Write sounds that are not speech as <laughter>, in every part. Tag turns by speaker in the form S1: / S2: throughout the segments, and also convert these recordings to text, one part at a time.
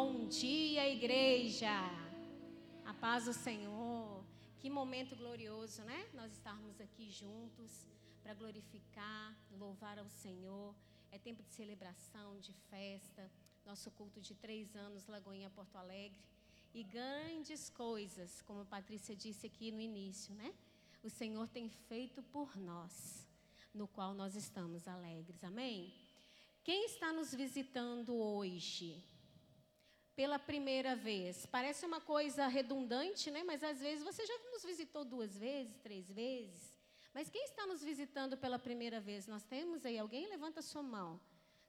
S1: Bom dia, igreja. A paz do Senhor. Que momento glorioso, né? Nós estarmos aqui juntos para glorificar, louvar ao Senhor. É tempo de celebração, de festa. Nosso culto de três anos, Lagoinha Porto Alegre. E grandes coisas, como a Patrícia disse aqui no início, né? O Senhor tem feito por nós, no qual nós estamos alegres. Amém? Quem está nos visitando hoje? Pela primeira vez. Parece uma coisa redundante, né? Mas às vezes você já nos visitou duas vezes, três vezes. Mas quem está nos visitando pela primeira vez? Nós temos aí alguém? Levanta sua mão.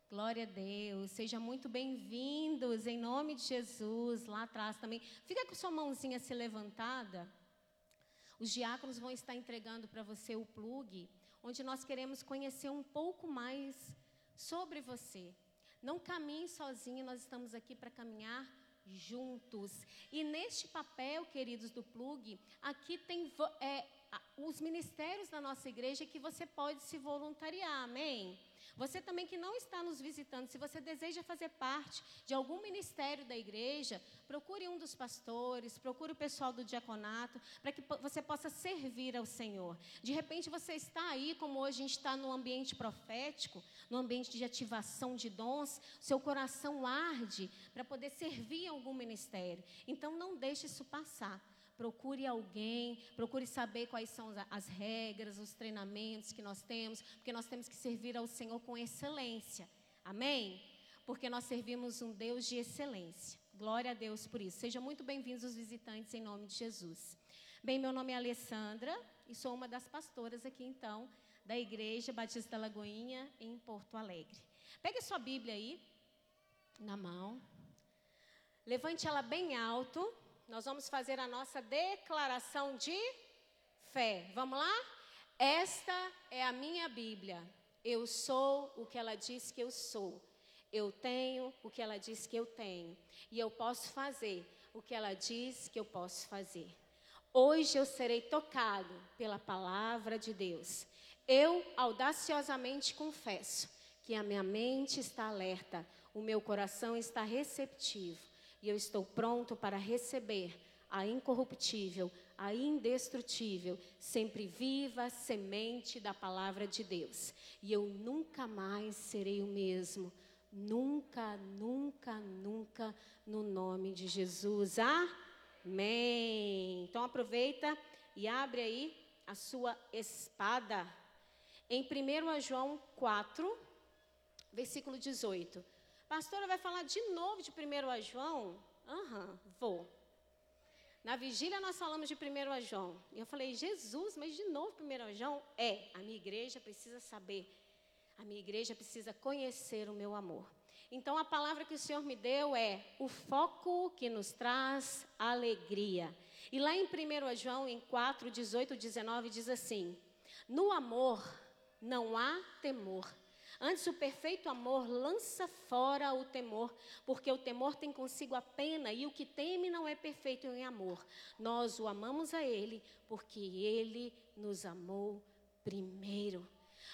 S1: Glória a Deus. Sejam muito bem-vindos em nome de Jesus. Lá atrás também. Fica com sua mãozinha se levantada. Os diáconos vão estar entregando para você o plug, onde nós queremos conhecer um pouco mais sobre você. Não caminhe sozinho, nós estamos aqui para caminhar juntos. E neste papel, queridos do plug, aqui tem é, os ministérios da nossa igreja que você pode se voluntariar, amém? Você também que não está nos visitando, se você deseja fazer parte de algum ministério da igreja, procure um dos pastores, procure o pessoal do diaconato, para que você possa servir ao Senhor. De repente você está aí, como hoje a gente está no ambiente profético, no ambiente de ativação de dons, seu coração arde para poder servir algum ministério. Então não deixe isso passar procure alguém, procure saber quais são as regras, os treinamentos que nós temos, porque nós temos que servir ao Senhor com excelência. Amém? Porque nós servimos um Deus de excelência. Glória a Deus por isso. Sejam muito bem-vindos os visitantes em nome de Jesus. Bem, meu nome é Alessandra e sou uma das pastoras aqui então da Igreja Batista Lagoinha em Porto Alegre. Pegue sua Bíblia aí na mão. Levante ela bem alto nós vamos fazer a nossa declaração de fé. Vamos lá? Esta é a minha Bíblia. Eu sou o que ela diz que eu sou. Eu tenho o que ela diz que eu tenho. E eu posso fazer o que ela diz que eu posso fazer. Hoje eu serei tocado pela palavra de Deus. Eu audaciosamente confesso que a minha mente está alerta, o meu coração está receptivo e eu estou pronto para receber a incorruptível, a indestrutível, sempre viva semente da palavra de Deus. E eu nunca mais serei o mesmo. Nunca, nunca, nunca, no nome de Jesus. Amém. Então aproveita e abre aí a sua espada. Em 1 João 4, versículo 18. Pastora, vai falar de novo de 1 João? Aham, uhum, vou. Na vigília nós falamos de 1 João. E eu falei, Jesus, mas de novo 1 João? É, a minha igreja precisa saber. A minha igreja precisa conhecer o meu amor. Então a palavra que o Senhor me deu é o foco que nos traz alegria. E lá em 1 João, em 4, 18, 19, diz assim: No amor não há temor, Antes, o perfeito amor lança fora o temor, porque o temor tem consigo a pena, e o que teme não é perfeito em amor. Nós o amamos a Ele, porque Ele nos amou primeiro.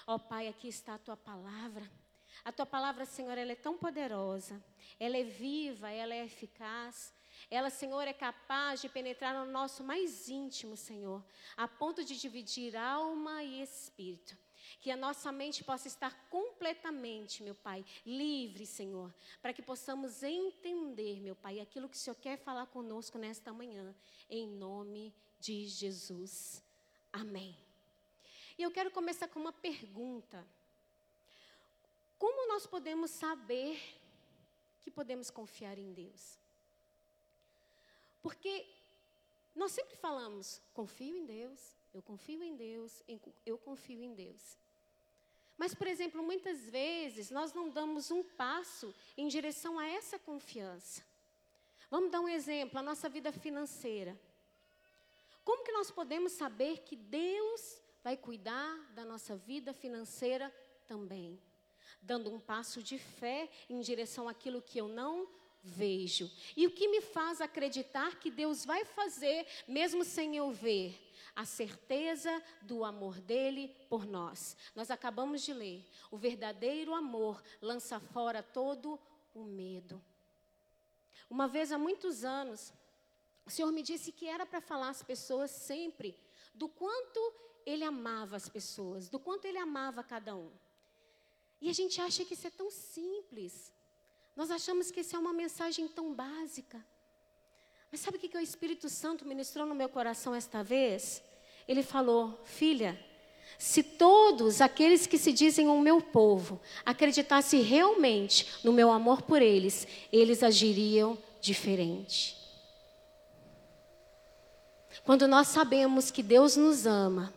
S1: Ó oh, Pai, aqui está a tua palavra. A tua palavra, Senhor, ela é tão poderosa, ela é viva, ela é eficaz. Ela, Senhor, é capaz de penetrar no nosso mais íntimo, Senhor, a ponto de dividir alma e espírito. Que a nossa mente possa estar completamente, meu Pai, livre, Senhor, para que possamos entender, meu Pai, aquilo que o Senhor quer falar conosco nesta manhã, em nome de Jesus. Amém. E eu quero começar com uma pergunta. Como nós podemos saber que podemos confiar em Deus? Porque nós sempre falamos, confio em Deus, eu confio em Deus, eu confio em Deus. Mas, por exemplo, muitas vezes nós não damos um passo em direção a essa confiança. Vamos dar um exemplo, a nossa vida financeira. Como que nós podemos saber que Deus vai cuidar da nossa vida financeira também? Dando um passo de fé em direção àquilo que eu não vejo. E o que me faz acreditar que Deus vai fazer, mesmo sem eu ver? A certeza do amor dele por nós. Nós acabamos de ler: o verdadeiro amor lança fora todo o medo. Uma vez há muitos anos, o Senhor me disse que era para falar às pessoas sempre do quanto ele amava as pessoas, do quanto ele amava cada um. E a gente acha que isso é tão simples. Nós achamos que isso é uma mensagem tão básica. Mas sabe o que, que o Espírito Santo ministrou no meu coração esta vez? Ele falou: Filha, se todos aqueles que se dizem o meu povo acreditassem realmente no meu amor por eles, eles agiriam diferente. Quando nós sabemos que Deus nos ama,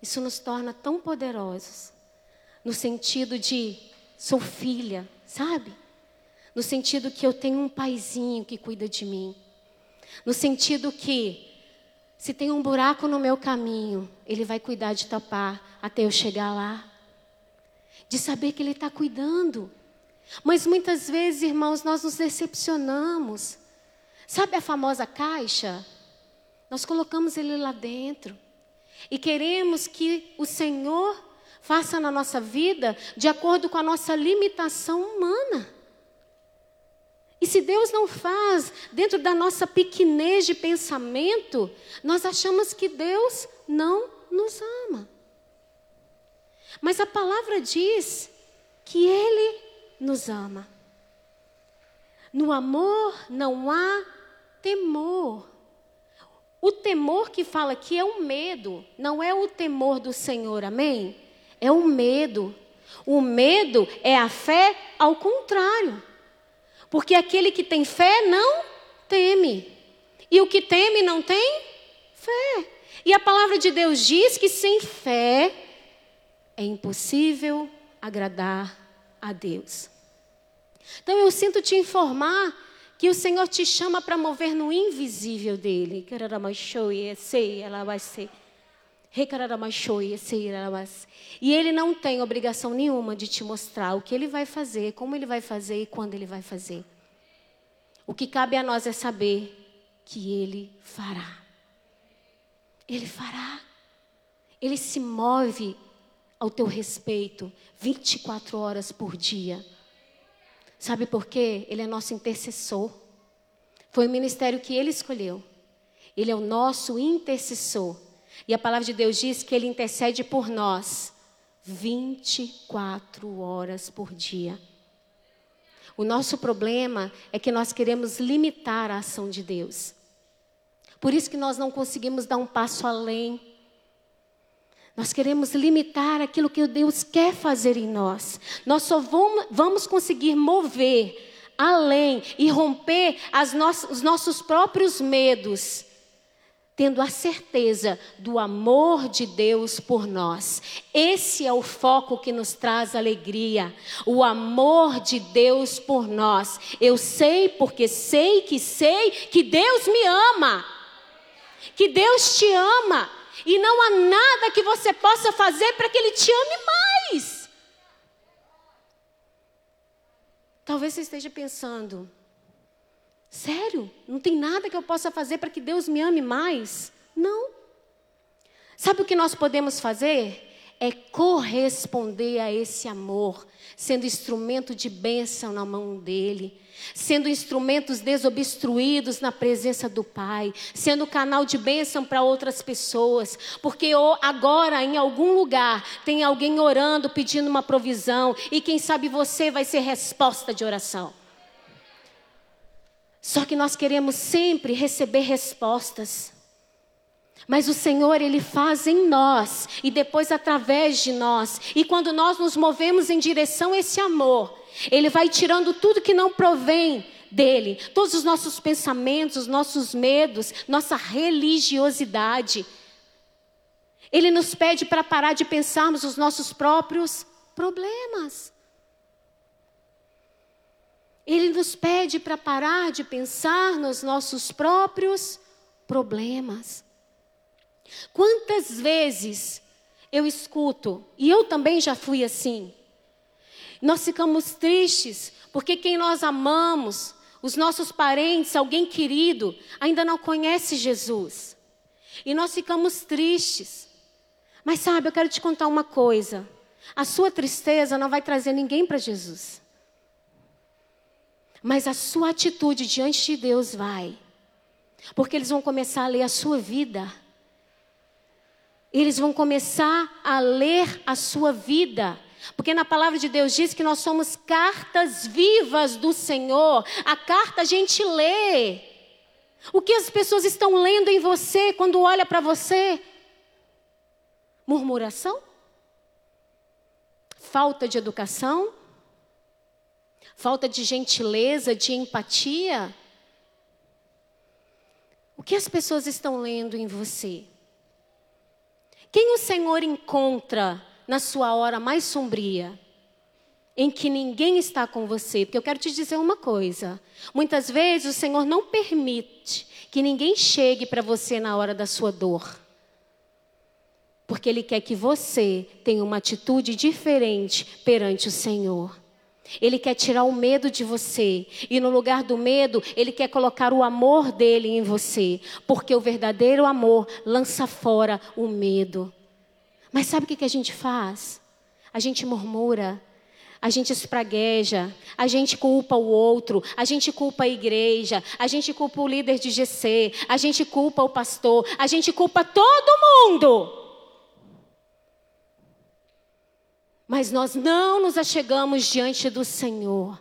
S1: isso nos torna tão poderosos, no sentido de sou filha, sabe? No sentido que eu tenho um paizinho que cuida de mim. No sentido que se tem um buraco no meu caminho, Ele vai cuidar de tapar até eu chegar lá. De saber que Ele está cuidando. Mas muitas vezes, irmãos, nós nos decepcionamos. Sabe a famosa caixa? Nós colocamos Ele lá dentro. E queremos que o Senhor faça na nossa vida de acordo com a nossa limitação humana. E se Deus não faz dentro da nossa pequenez de pensamento, nós achamos que Deus não nos ama. Mas a palavra diz que Ele nos ama. No amor não há temor. O temor que fala aqui é o medo, não é o temor do Senhor, amém? É o medo. O medo é a fé ao contrário. Porque aquele que tem fé não teme. E o que teme não tem fé. E a palavra de Deus diz que sem fé é impossível agradar a Deus. Então eu sinto te informar que o Senhor te chama para mover no invisível dele. Ela vai ser. E ele não tem obrigação nenhuma de te mostrar o que ele vai fazer, como ele vai fazer e quando ele vai fazer. O que cabe a nós é saber que ele fará. Ele fará. Ele se move ao teu respeito 24 horas por dia. Sabe por quê? Ele é nosso intercessor. Foi o ministério que ele escolheu. Ele é o nosso intercessor. E a palavra de Deus diz que ele intercede por nós 24 horas por dia. O nosso problema é que nós queremos limitar a ação de Deus. Por isso que nós não conseguimos dar um passo além. Nós queremos limitar aquilo que Deus quer fazer em nós. Nós só vamos conseguir mover além e romper no os nossos próprios medos tendo a certeza do amor de Deus por nós. Esse é o foco que nos traz alegria, o amor de Deus por nós. Eu sei porque sei que sei que Deus me ama. Que Deus te ama e não há nada que você possa fazer para que ele te ame mais. Talvez você esteja pensando, Sério? Não tem nada que eu possa fazer para que Deus me ame mais? Não. Sabe o que nós podemos fazer? É corresponder a esse amor, sendo instrumento de bênção na mão dele, sendo instrumentos desobstruídos na presença do Pai, sendo canal de bênção para outras pessoas, porque agora em algum lugar tem alguém orando, pedindo uma provisão, e quem sabe você vai ser resposta de oração. Só que nós queremos sempre receber respostas. Mas o Senhor, Ele faz em nós e depois através de nós. E quando nós nos movemos em direção a esse amor, Ele vai tirando tudo que não provém dele, todos os nossos pensamentos, os nossos medos, nossa religiosidade. Ele nos pede para parar de pensarmos os nossos próprios problemas. Ele nos pede para parar de pensar nos nossos próprios problemas. Quantas vezes eu escuto, e eu também já fui assim, nós ficamos tristes porque quem nós amamos, os nossos parentes, alguém querido, ainda não conhece Jesus. E nós ficamos tristes. Mas sabe, eu quero te contar uma coisa: a sua tristeza não vai trazer ninguém para Jesus. Mas a sua atitude diante de Deus vai. Porque eles vão começar a ler a sua vida. Eles vão começar a ler a sua vida. Porque na palavra de Deus diz que nós somos cartas vivas do Senhor. A carta a gente lê. O que as pessoas estão lendo em você quando olha para você? Murmuração? Falta de educação? Falta de gentileza, de empatia? O que as pessoas estão lendo em você? Quem o Senhor encontra na sua hora mais sombria? Em que ninguém está com você. Porque eu quero te dizer uma coisa: muitas vezes o Senhor não permite que ninguém chegue para você na hora da sua dor. Porque Ele quer que você tenha uma atitude diferente perante o Senhor. Ele quer tirar o medo de você. E no lugar do medo, Ele quer colocar o amor dele em você. Porque o verdadeiro amor lança fora o medo. Mas sabe o que a gente faz? A gente murmura. A gente espragueja, a gente culpa o outro, a gente culpa a igreja, a gente culpa o líder de GC, a gente culpa o pastor, a gente culpa todo mundo. Mas nós não nos achegamos diante do Senhor,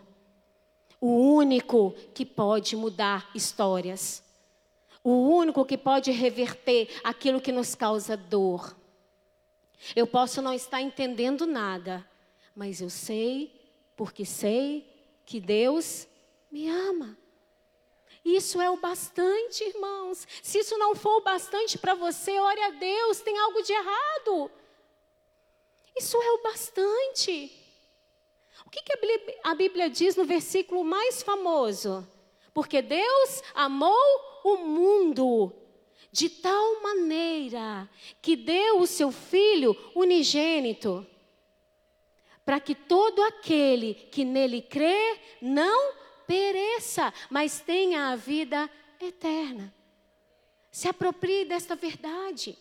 S1: o único que pode mudar histórias, o único que pode reverter aquilo que nos causa dor. Eu posso não estar entendendo nada, mas eu sei, porque sei que Deus me ama. Isso é o bastante, irmãos. Se isso não for o bastante para você, ore a Deus, tem algo de errado. Isso é o bastante. O que, que a Bíblia diz no versículo mais famoso? Porque Deus amou o mundo de tal maneira que deu o seu Filho unigênito, para que todo aquele que nele crê não pereça, mas tenha a vida eterna. Se aproprie desta verdade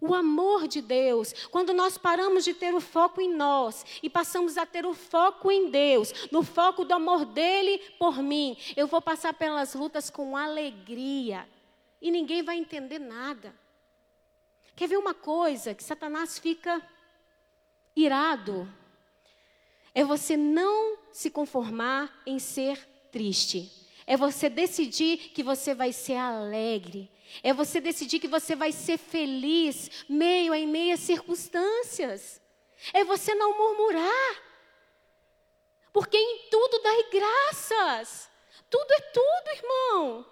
S1: o amor de Deus, quando nós paramos de ter o foco em nós e passamos a ter o foco em Deus, no foco do amor dele por mim, eu vou passar pelas lutas com alegria e ninguém vai entender nada. Quer ver uma coisa que Satanás fica irado? É você não se conformar em ser triste. É você decidir que você vai ser alegre. É você decidir que você vai ser feliz meio em meias circunstâncias. É você não murmurar. Porque em tudo dai graças. Tudo é tudo, irmão.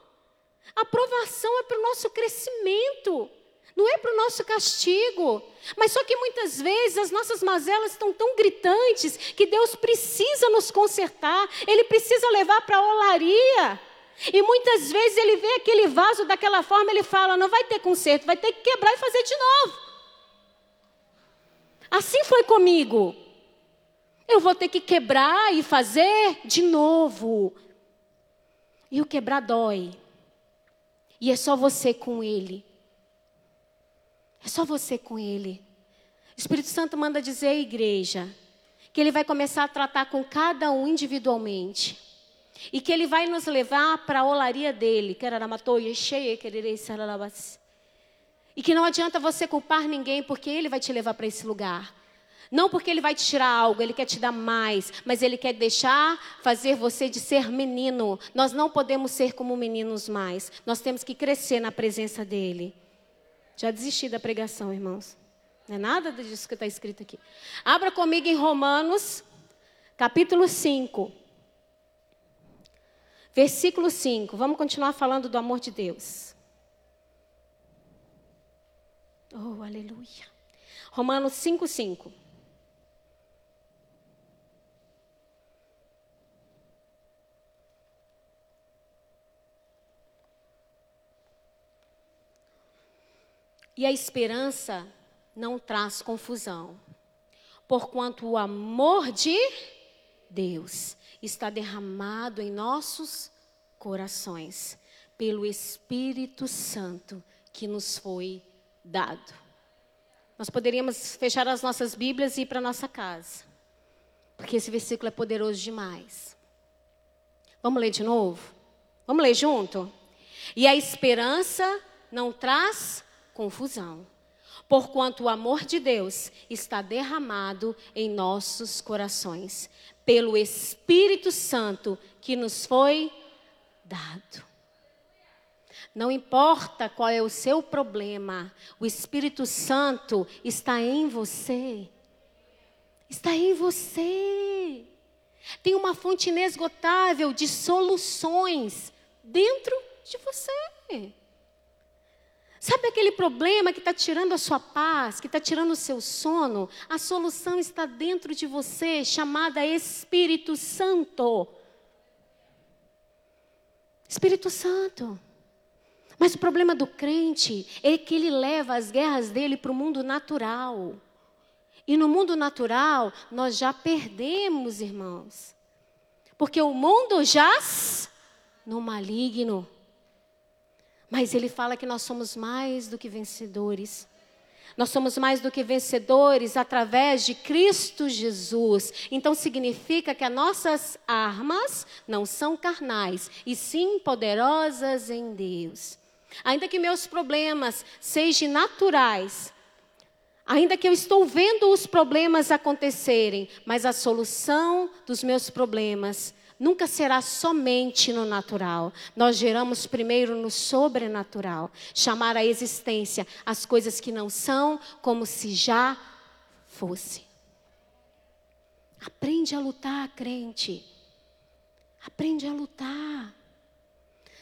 S1: A aprovação é para o nosso crescimento, não é para o nosso castigo. Mas só que muitas vezes as nossas mazelas estão tão gritantes que Deus precisa nos consertar, Ele precisa levar para a olaria. E muitas vezes ele vê aquele vaso daquela forma, ele fala: não vai ter conserto, vai ter que quebrar e fazer de novo. Assim foi comigo. Eu vou ter que quebrar e fazer de novo. E o quebrar dói. E é só você com ele. É só você com ele. O Espírito Santo manda dizer à igreja que ele vai começar a tratar com cada um individualmente. E que ele vai nos levar para a olaria dele. E que não adianta você culpar ninguém, porque ele vai te levar para esse lugar. Não porque ele vai te tirar algo, ele quer te dar mais, mas ele quer deixar fazer você de ser menino. Nós não podemos ser como meninos mais. Nós temos que crescer na presença dele. Já desisti da pregação, irmãos. Não é nada disso que está escrito aqui. Abra comigo em Romanos, capítulo 5. Versículo 5. Vamos continuar falando do amor de Deus. Oh, aleluia. Romanos 5, 5. E a esperança não traz confusão, porquanto o amor de Deus está derramado em nossos corações pelo Espírito Santo que nos foi dado. Nós poderíamos fechar as nossas Bíblias e ir para nossa casa, porque esse versículo é poderoso demais. Vamos ler de novo? Vamos ler junto? E a esperança não traz confusão, porquanto o amor de Deus está derramado em nossos corações, pelo Espírito Santo que nos foi dado. Não importa qual é o seu problema, o Espírito Santo está em você. Está em você. Tem uma fonte inesgotável de soluções dentro de você. Sabe aquele problema que está tirando a sua paz, que está tirando o seu sono? A solução está dentro de você, chamada Espírito Santo. Espírito Santo. Mas o problema do crente é que ele leva as guerras dele para o mundo natural. E no mundo natural, nós já perdemos, irmãos. Porque o mundo jaz no maligno. Mas ele fala que nós somos mais do que vencedores. Nós somos mais do que vencedores através de Cristo Jesus. Então significa que as nossas armas não são carnais, e sim poderosas em Deus. Ainda que meus problemas sejam naturais, Ainda que eu estou vendo os problemas acontecerem, mas a solução dos meus problemas nunca será somente no natural. Nós geramos primeiro no sobrenatural, chamar a existência as coisas que não são como se já fosse. Aprende a lutar, crente. Aprende a lutar.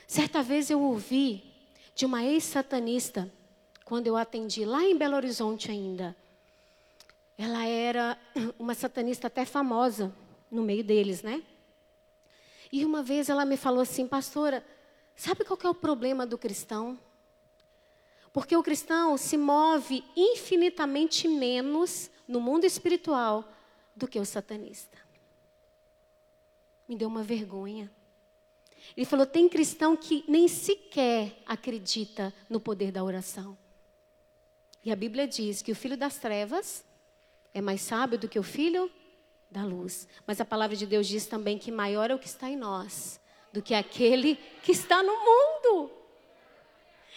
S1: Certa vez eu ouvi de uma ex-satanista quando eu atendi lá em Belo Horizonte ainda. Ela era uma satanista até famosa no meio deles, né? E uma vez ela me falou assim, pastora, sabe qual é o problema do cristão? Porque o cristão se move infinitamente menos no mundo espiritual do que o satanista. Me deu uma vergonha. Ele falou: tem cristão que nem sequer acredita no poder da oração. E a Bíblia diz que o filho das trevas é mais sábio do que o filho da luz. Mas a palavra de Deus diz também que maior é o que está em nós do que aquele que está no mundo.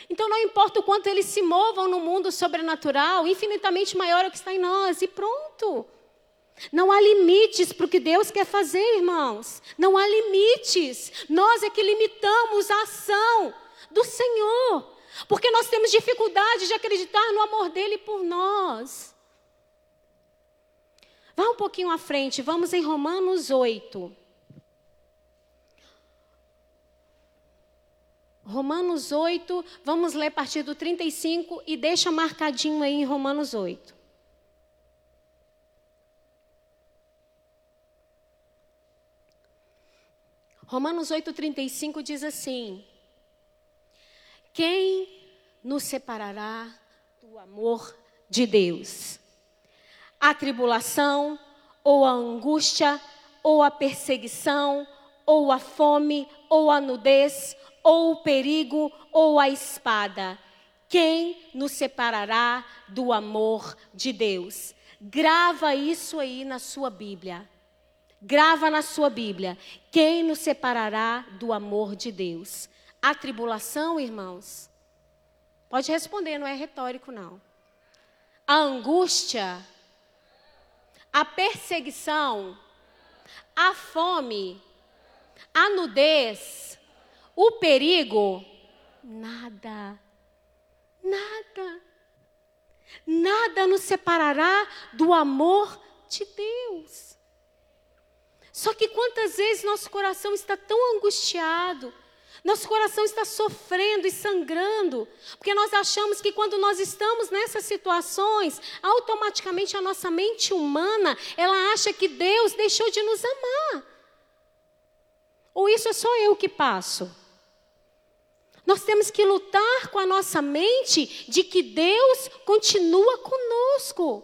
S1: Então não importa o quanto eles se movam no mundo sobrenatural, infinitamente maior é o que está em nós. E pronto. Não há limites para o que Deus quer fazer, irmãos. Não há limites. Nós é que limitamos a ação do Senhor. Porque nós temos dificuldade de acreditar no amor dele por nós. Vá um pouquinho à frente, vamos em Romanos 8. Romanos 8, vamos ler a partir do 35 e deixa marcadinho aí em Romanos 8. Romanos 8,35 diz assim: quem nos separará do amor de Deus? A tribulação, ou a angústia, ou a perseguição, ou a fome, ou a nudez, ou o perigo, ou a espada. Quem nos separará do amor de Deus? Grava isso aí na sua Bíblia. Grava na sua Bíblia. Quem nos separará do amor de Deus? A tribulação, irmãos, pode responder, não é retórico, não. A angústia, a perseguição, a fome, a nudez, o perigo, nada, nada, nada nos separará do amor de Deus. Só que quantas vezes nosso coração está tão angustiado, nosso coração está sofrendo e sangrando, porque nós achamos que quando nós estamos nessas situações, automaticamente a nossa mente humana, ela acha que Deus deixou de nos amar. Ou isso é só eu que passo? Nós temos que lutar com a nossa mente de que Deus continua conosco.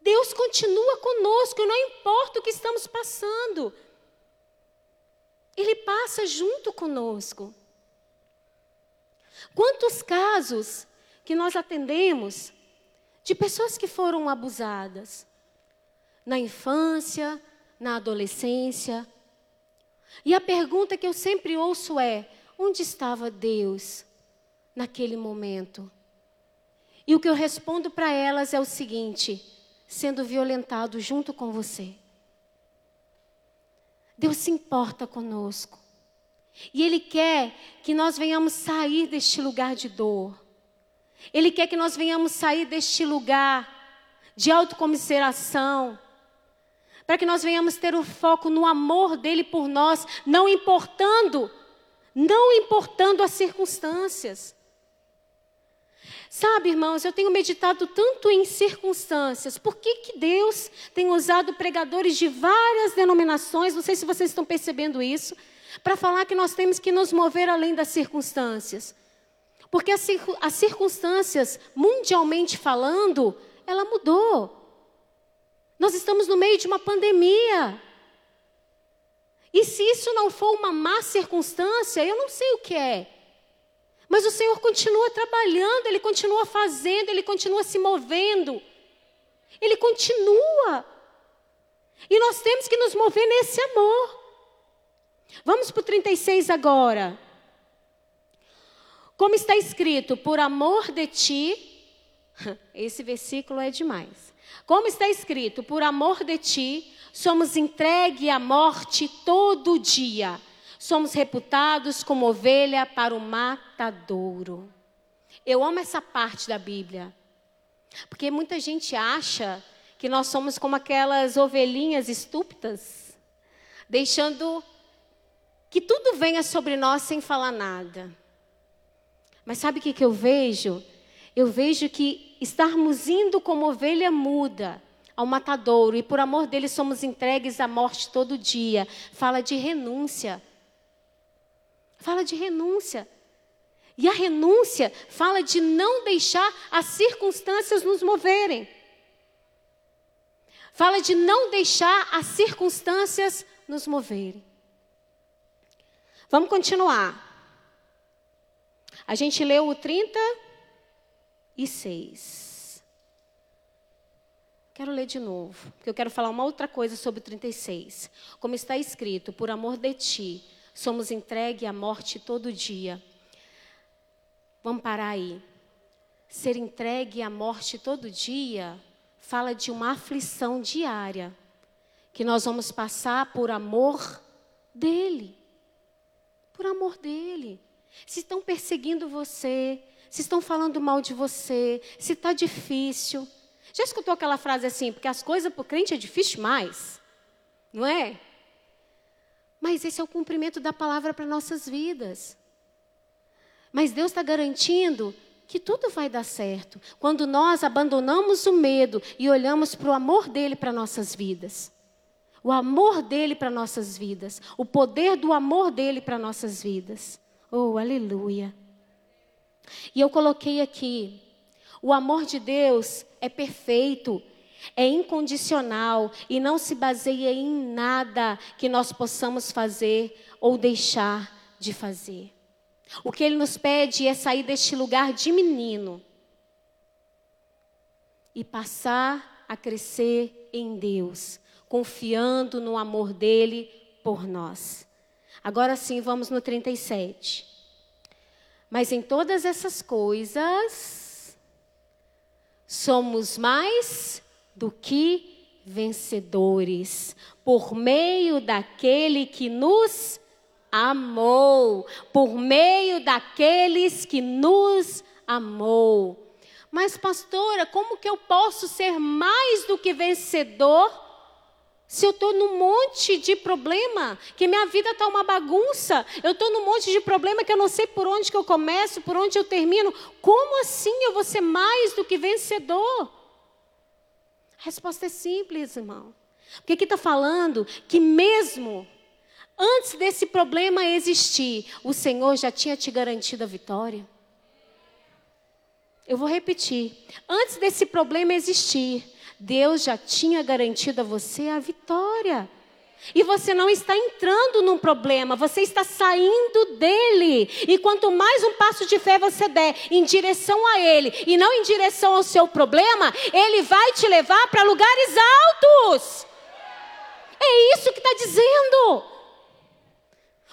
S1: Deus continua conosco, não importa o que estamos passando. Ele passa junto conosco. Quantos casos que nós atendemos de pessoas que foram abusadas na infância, na adolescência, E a pergunta que eu sempre ouço é: onde estava Deus naquele momento? E o que eu respondo para elas é o seguinte: sendo violentado junto com você. Deus se importa conosco. E Ele quer que nós venhamos sair deste lugar de dor. Ele quer que nós venhamos sair deste lugar de autocomiseração. Para que nós venhamos ter o foco no amor dele por nós, não importando, não importando as circunstâncias. Sabe, irmãos, eu tenho meditado tanto em circunstâncias. Por que, que Deus tem usado pregadores de várias denominações? Não sei se vocês estão percebendo isso para falar que nós temos que nos mover além das circunstâncias. Porque as, as circunstâncias, mundialmente falando, ela mudou. Nós estamos no meio de uma pandemia. E se isso não for uma má circunstância, eu não sei o que é. Mas o Senhor continua trabalhando, Ele continua fazendo, Ele continua se movendo. Ele continua. E nós temos que nos mover nesse amor. Vamos para o 36 agora. Como está escrito, por amor de ti, <laughs> esse versículo é demais. Como está escrito, por amor de ti, somos entregue à morte todo dia. Somos reputados como ovelha para o matadouro. Eu amo essa parte da Bíblia. Porque muita gente acha que nós somos como aquelas ovelhinhas estúpidas, deixando que tudo venha sobre nós sem falar nada. Mas sabe o que, eu vejo? Eu vejo que estarmos indo como ovelha muda ao matadouro e por amor dele somos entregues à morte todo dia. Fala de renúncia. Fala de renúncia. E a renúncia fala de não deixar as circunstâncias nos moverem. Fala de não deixar as circunstâncias nos moverem. Vamos continuar. A gente leu o 36. Quero ler de novo, porque eu quero falar uma outra coisa sobre o 36. Como está escrito, por amor de ti, somos entregue à morte todo dia. Vamos parar aí. Ser entregue à morte todo dia fala de uma aflição diária que nós vamos passar por amor dele por amor dele. Se estão perseguindo você, se estão falando mal de você, se está difícil. Já escutou aquela frase assim? Porque as coisas para o crente é difícil mais, não é? Mas esse é o cumprimento da palavra para nossas vidas. Mas Deus está garantindo que tudo vai dar certo quando nós abandonamos o medo e olhamos para o amor dele para nossas vidas. O amor dele para nossas vidas. O poder do amor dele para nossas vidas. Oh, aleluia. E eu coloquei aqui: o amor de Deus é perfeito, é incondicional e não se baseia em nada que nós possamos fazer ou deixar de fazer. O que ele nos pede é sair deste lugar de menino e passar a crescer em Deus, confiando no amor dele por nós. Agora sim, vamos no 37. Mas em todas essas coisas, somos mais do que vencedores, por meio daquele que nos amou, por meio daqueles que nos amou. Mas, pastora, como que eu posso ser mais do que vencedor? Se eu estou num monte de problema, que minha vida está uma bagunça, eu estou num monte de problema que eu não sei por onde que eu começo, por onde eu termino, como assim eu vou ser mais do que vencedor? A resposta é simples, irmão. Porque aqui está falando que mesmo antes desse problema existir, o Senhor já tinha te garantido a vitória. Eu vou repetir. Antes desse problema existir, Deus já tinha garantido a você a vitória. E você não está entrando num problema, você está saindo dele. E quanto mais um passo de fé você der em direção a ele e não em direção ao seu problema, ele vai te levar para lugares altos. É isso que está dizendo.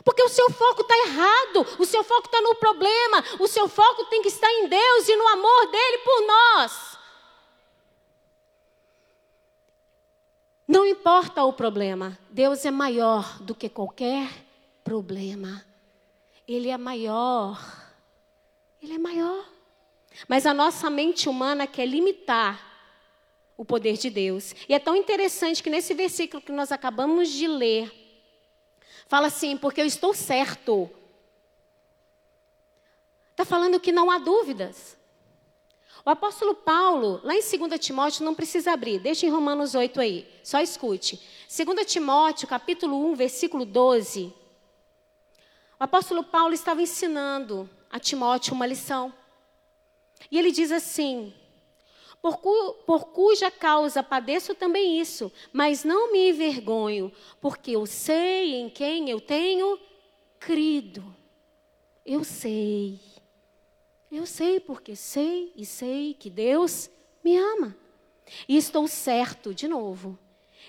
S1: Porque o seu foco está errado, o seu foco está no problema, o seu foco tem que estar em Deus e no amor dele por nós. Não importa o problema, Deus é maior do que qualquer problema. Ele é maior. Ele é maior. Mas a nossa mente humana quer limitar o poder de Deus. E é tão interessante que nesse versículo que nós acabamos de ler, fala assim: porque eu estou certo. Está falando que não há dúvidas. O apóstolo Paulo, lá em 2 Timóteo, não precisa abrir, deixa em Romanos 8 aí, só escute. 2 Timóteo, capítulo 1, versículo 12. O apóstolo Paulo estava ensinando a Timóteo uma lição. E ele diz assim: por, cu, por, cuja causa padeço também isso, mas não me envergonho, porque eu sei em quem eu tenho crido. Eu sei. Eu sei porque sei e sei que Deus me ama. E estou certo, de novo,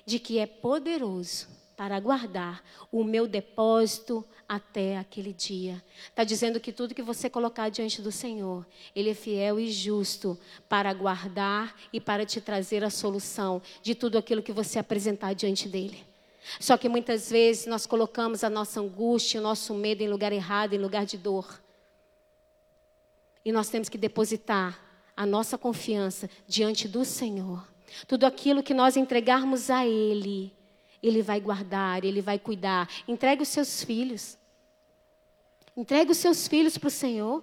S1: de que é poderoso para guardar o meu depósito até aquele dia. Está dizendo que tudo que você colocar diante do Senhor, Ele é fiel e justo para guardar e para te trazer a solução de tudo aquilo que você apresentar diante dEle. Só que muitas vezes nós colocamos a nossa angústia, o nosso medo em lugar errado, em lugar de dor. E nós temos que depositar a nossa confiança diante do Senhor. Tudo aquilo que nós entregarmos a Ele, ele vai guardar, Ele vai cuidar. Entregue os seus filhos. Entregue os seus filhos para o Senhor.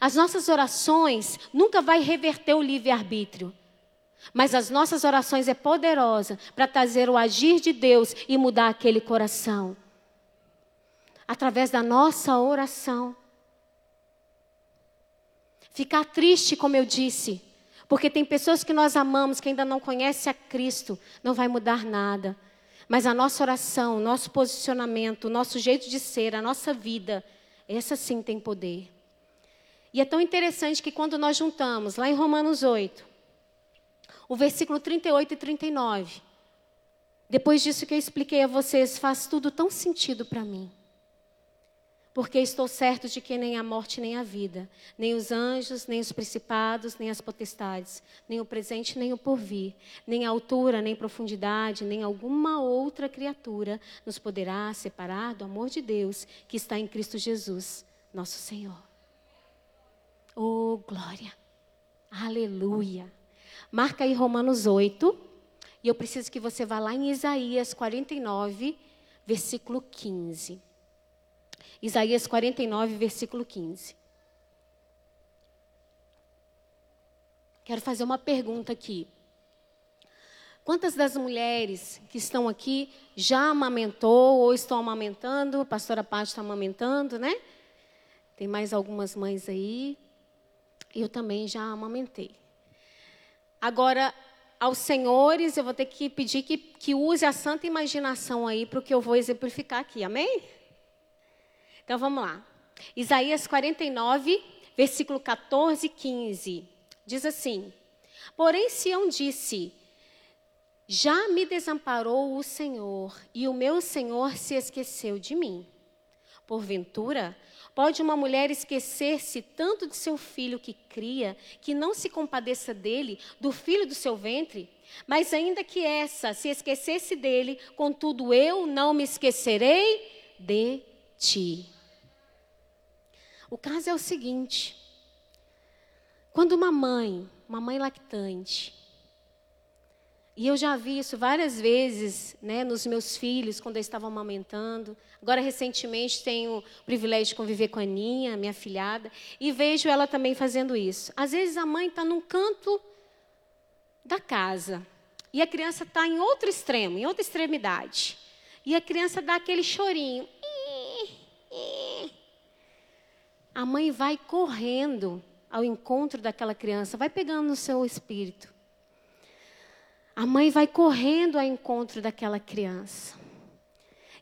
S1: As nossas orações nunca vai reverter o livre-arbítrio. Mas as nossas orações é poderosa para trazer o agir de Deus e mudar aquele coração. Através da nossa oração. Ficar triste, como eu disse, porque tem pessoas que nós amamos que ainda não conhecem a Cristo, não vai mudar nada. Mas a nossa oração, o nosso posicionamento, o nosso jeito de ser, a nossa vida, essa sim tem poder. E é tão interessante que quando nós juntamos, lá em Romanos 8, o versículo 38 e 39, depois disso que eu expliquei a vocês, faz tudo tão sentido para mim. Porque estou certo de que nem a morte nem a vida, nem os anjos, nem os principados, nem as potestades, nem o presente nem o porvir, nem a altura, nem profundidade, nem alguma outra criatura nos poderá separar do amor de Deus que está em Cristo Jesus, nosso Senhor. Oh, glória! Aleluia! Marca aí Romanos 8, e eu preciso que você vá lá em Isaías 49, versículo 15. Isaías 49, versículo 15. Quero fazer uma pergunta aqui. Quantas das mulheres que estão aqui já amamentou ou estão amamentando? A pastora Paty está amamentando, né? Tem mais algumas mães aí. Eu também já amamentei. Agora, aos senhores, eu vou ter que pedir que, que use a santa imaginação aí para o que eu vou exemplificar aqui. Amém? Então vamos lá. Isaías 49, versículo 14 e 15. Diz assim: Porém, Sião disse: Já me desamparou o Senhor, e o meu Senhor se esqueceu de mim. Porventura, pode uma mulher esquecer-se tanto de seu filho que cria, que não se compadeça dele, do filho do seu ventre? Mas ainda que essa se esquecesse dele, contudo eu não me esquecerei de ti. O caso é o seguinte: quando uma mãe, uma mãe lactante, e eu já vi isso várias vezes né, nos meus filhos, quando eu estava amamentando. Agora, recentemente, tenho o privilégio de conviver com a Aninha, minha filhada, e vejo ela também fazendo isso. Às vezes, a mãe está num canto da casa e a criança está em outro extremo, em outra extremidade. E a criança dá aquele chorinho a mãe vai correndo ao encontro daquela criança, vai pegando no seu espírito. A mãe vai correndo ao encontro daquela criança.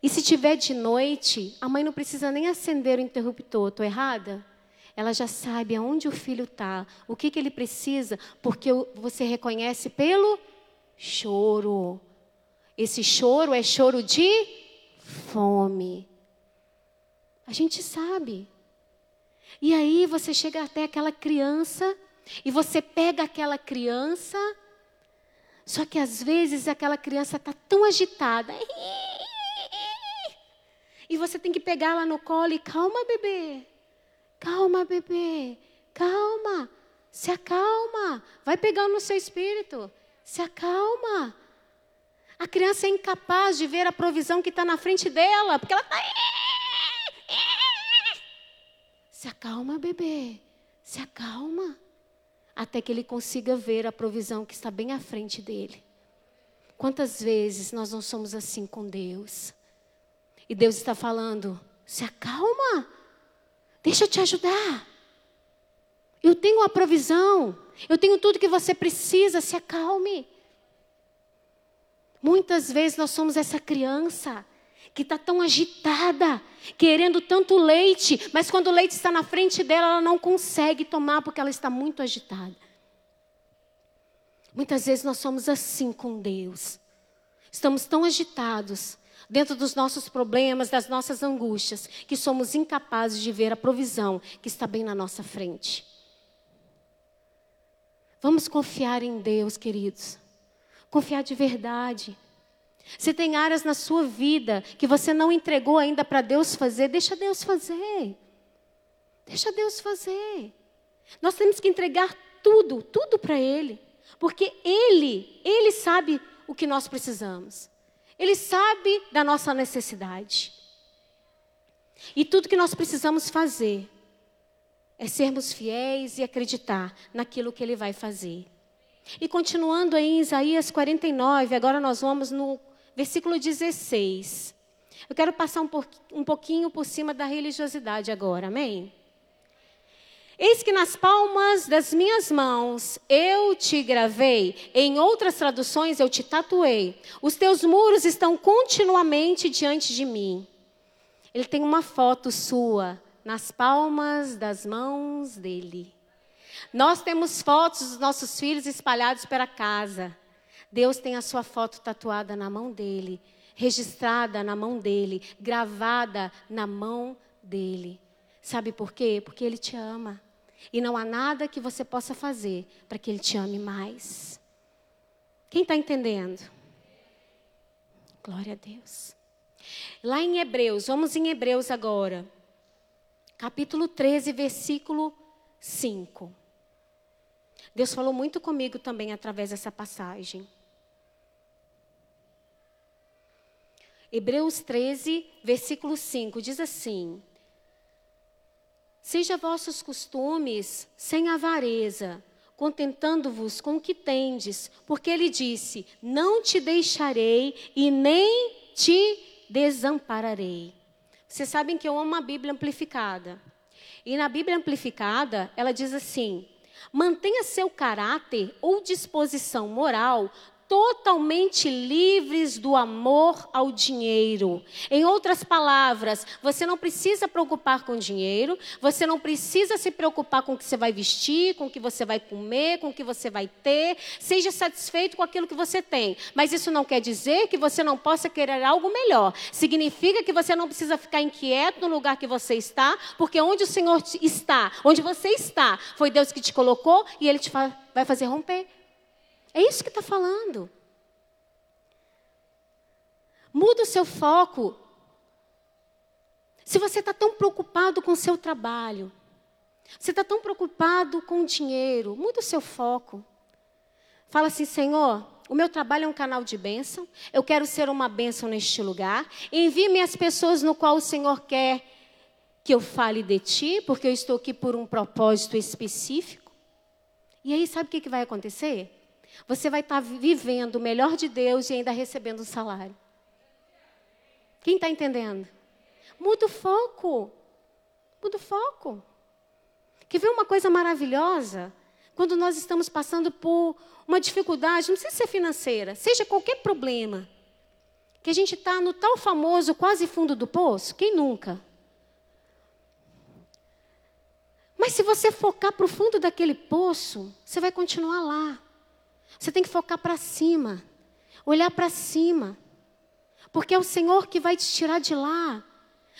S1: E se tiver de noite, a mãe não precisa nem acender o interruptor. Estou errada? Ela já sabe aonde o filho está, o que, que ele precisa, porque você reconhece pelo choro. Esse choro é choro de fome. A gente sabe. E aí você chega até aquela criança e você pega aquela criança, só que às vezes aquela criança está tão agitada. E você tem que pegar ela no colo e calma, bebê. Calma, bebê. Calma. Se acalma. Vai pegando no seu espírito. Se acalma. A criança é incapaz de ver a provisão que está na frente dela, porque ela está. Se acalma, bebê. Se acalma. Até que ele consiga ver a provisão que está bem à frente dele. Quantas vezes nós não somos assim com Deus? E Deus está falando: se acalma. Deixa eu te ajudar. Eu tenho a provisão. Eu tenho tudo que você precisa. Se acalme. Muitas vezes nós somos essa criança que está tão agitada, querendo tanto leite, mas quando o leite está na frente dela, ela não consegue tomar porque ela está muito agitada. Muitas vezes nós somos assim com Deus. Estamos tão agitados dentro dos nossos problemas, das nossas angústias, que somos incapazes de ver a provisão que está bem na nossa frente. Vamos confiar em Deus, queridos. Confiar de verdade. Se tem áreas na sua vida que você não entregou ainda para Deus fazer, deixa Deus fazer. Deixa Deus fazer. Nós temos que entregar tudo, tudo para Ele. Porque Ele, Ele sabe o que nós precisamos. Ele sabe da nossa necessidade. E tudo que nós precisamos fazer é sermos fiéis e acreditar naquilo que Ele vai fazer. E continuando aí em Isaías 49, agora nós vamos no versículo 16. Eu quero passar um, pouquinho por cima da religiosidade agora, amém? Eis que nas palmas das minhas mãos eu te gravei, em outras traduções eu te tatuei. Os teus muros estão continuamente diante de mim. Ele tem uma foto sua nas palmas das mãos dele. Nós temos fotos dos nossos filhos espalhados pela casa. Deus tem a sua foto tatuada na mão dele, registrada na mão dele, gravada na mão dele. Sabe por quê? Porque ele te ama. E não há nada que você possa fazer para que ele te ame mais. Quem está entendendo? Glória a Deus. Lá em Hebreus, vamos em Hebreus agora. Capítulo 13, versículo 5. Deus falou muito comigo também através dessa passagem. Hebreus 13, versículo 5 diz assim: Seja vossos costumes sem avareza, contentando-vos com o que tendes, porque ele disse: Não te deixarei e nem te desampararei. Vocês sabem que eu amo a Bíblia amplificada. E na Bíblia amplificada, ela diz assim: mantenha seu caráter ou disposição moral totalmente livres do amor ao dinheiro. Em outras palavras, você não precisa preocupar com dinheiro, você não precisa se preocupar com o que você vai vestir, com o que você vai comer, com o que você vai ter. Seja satisfeito com aquilo que você tem. Mas isso não quer dizer que você não possa querer algo melhor. Significa que você não precisa ficar inquieto no lugar que você está, porque onde o Senhor está, onde você está, foi Deus que te colocou e Ele te vai fazer romper. É isso que está falando. Muda o seu foco. Se você está tão preocupado com o seu trabalho, você está tão preocupado com o dinheiro, muda o seu foco. Fala assim, Senhor, o meu trabalho é um canal de bênção, eu quero ser uma bênção neste lugar. Envie-me as pessoas no qual o Senhor quer que eu fale de ti, porque eu estou aqui por um propósito específico. E aí, sabe o que, que vai acontecer? Você vai estar vivendo o melhor de Deus e ainda recebendo um salário. Quem está entendendo? Muda o foco. Muda o foco. Quer ver uma coisa maravilhosa? Quando nós estamos passando por uma dificuldade, não sei se é financeira, seja qualquer problema, que a gente está no tal famoso quase fundo do poço, quem nunca? Mas se você focar para o fundo daquele poço, você vai continuar lá. Você tem que focar para cima, olhar para cima. Porque é o Senhor que vai te tirar de lá.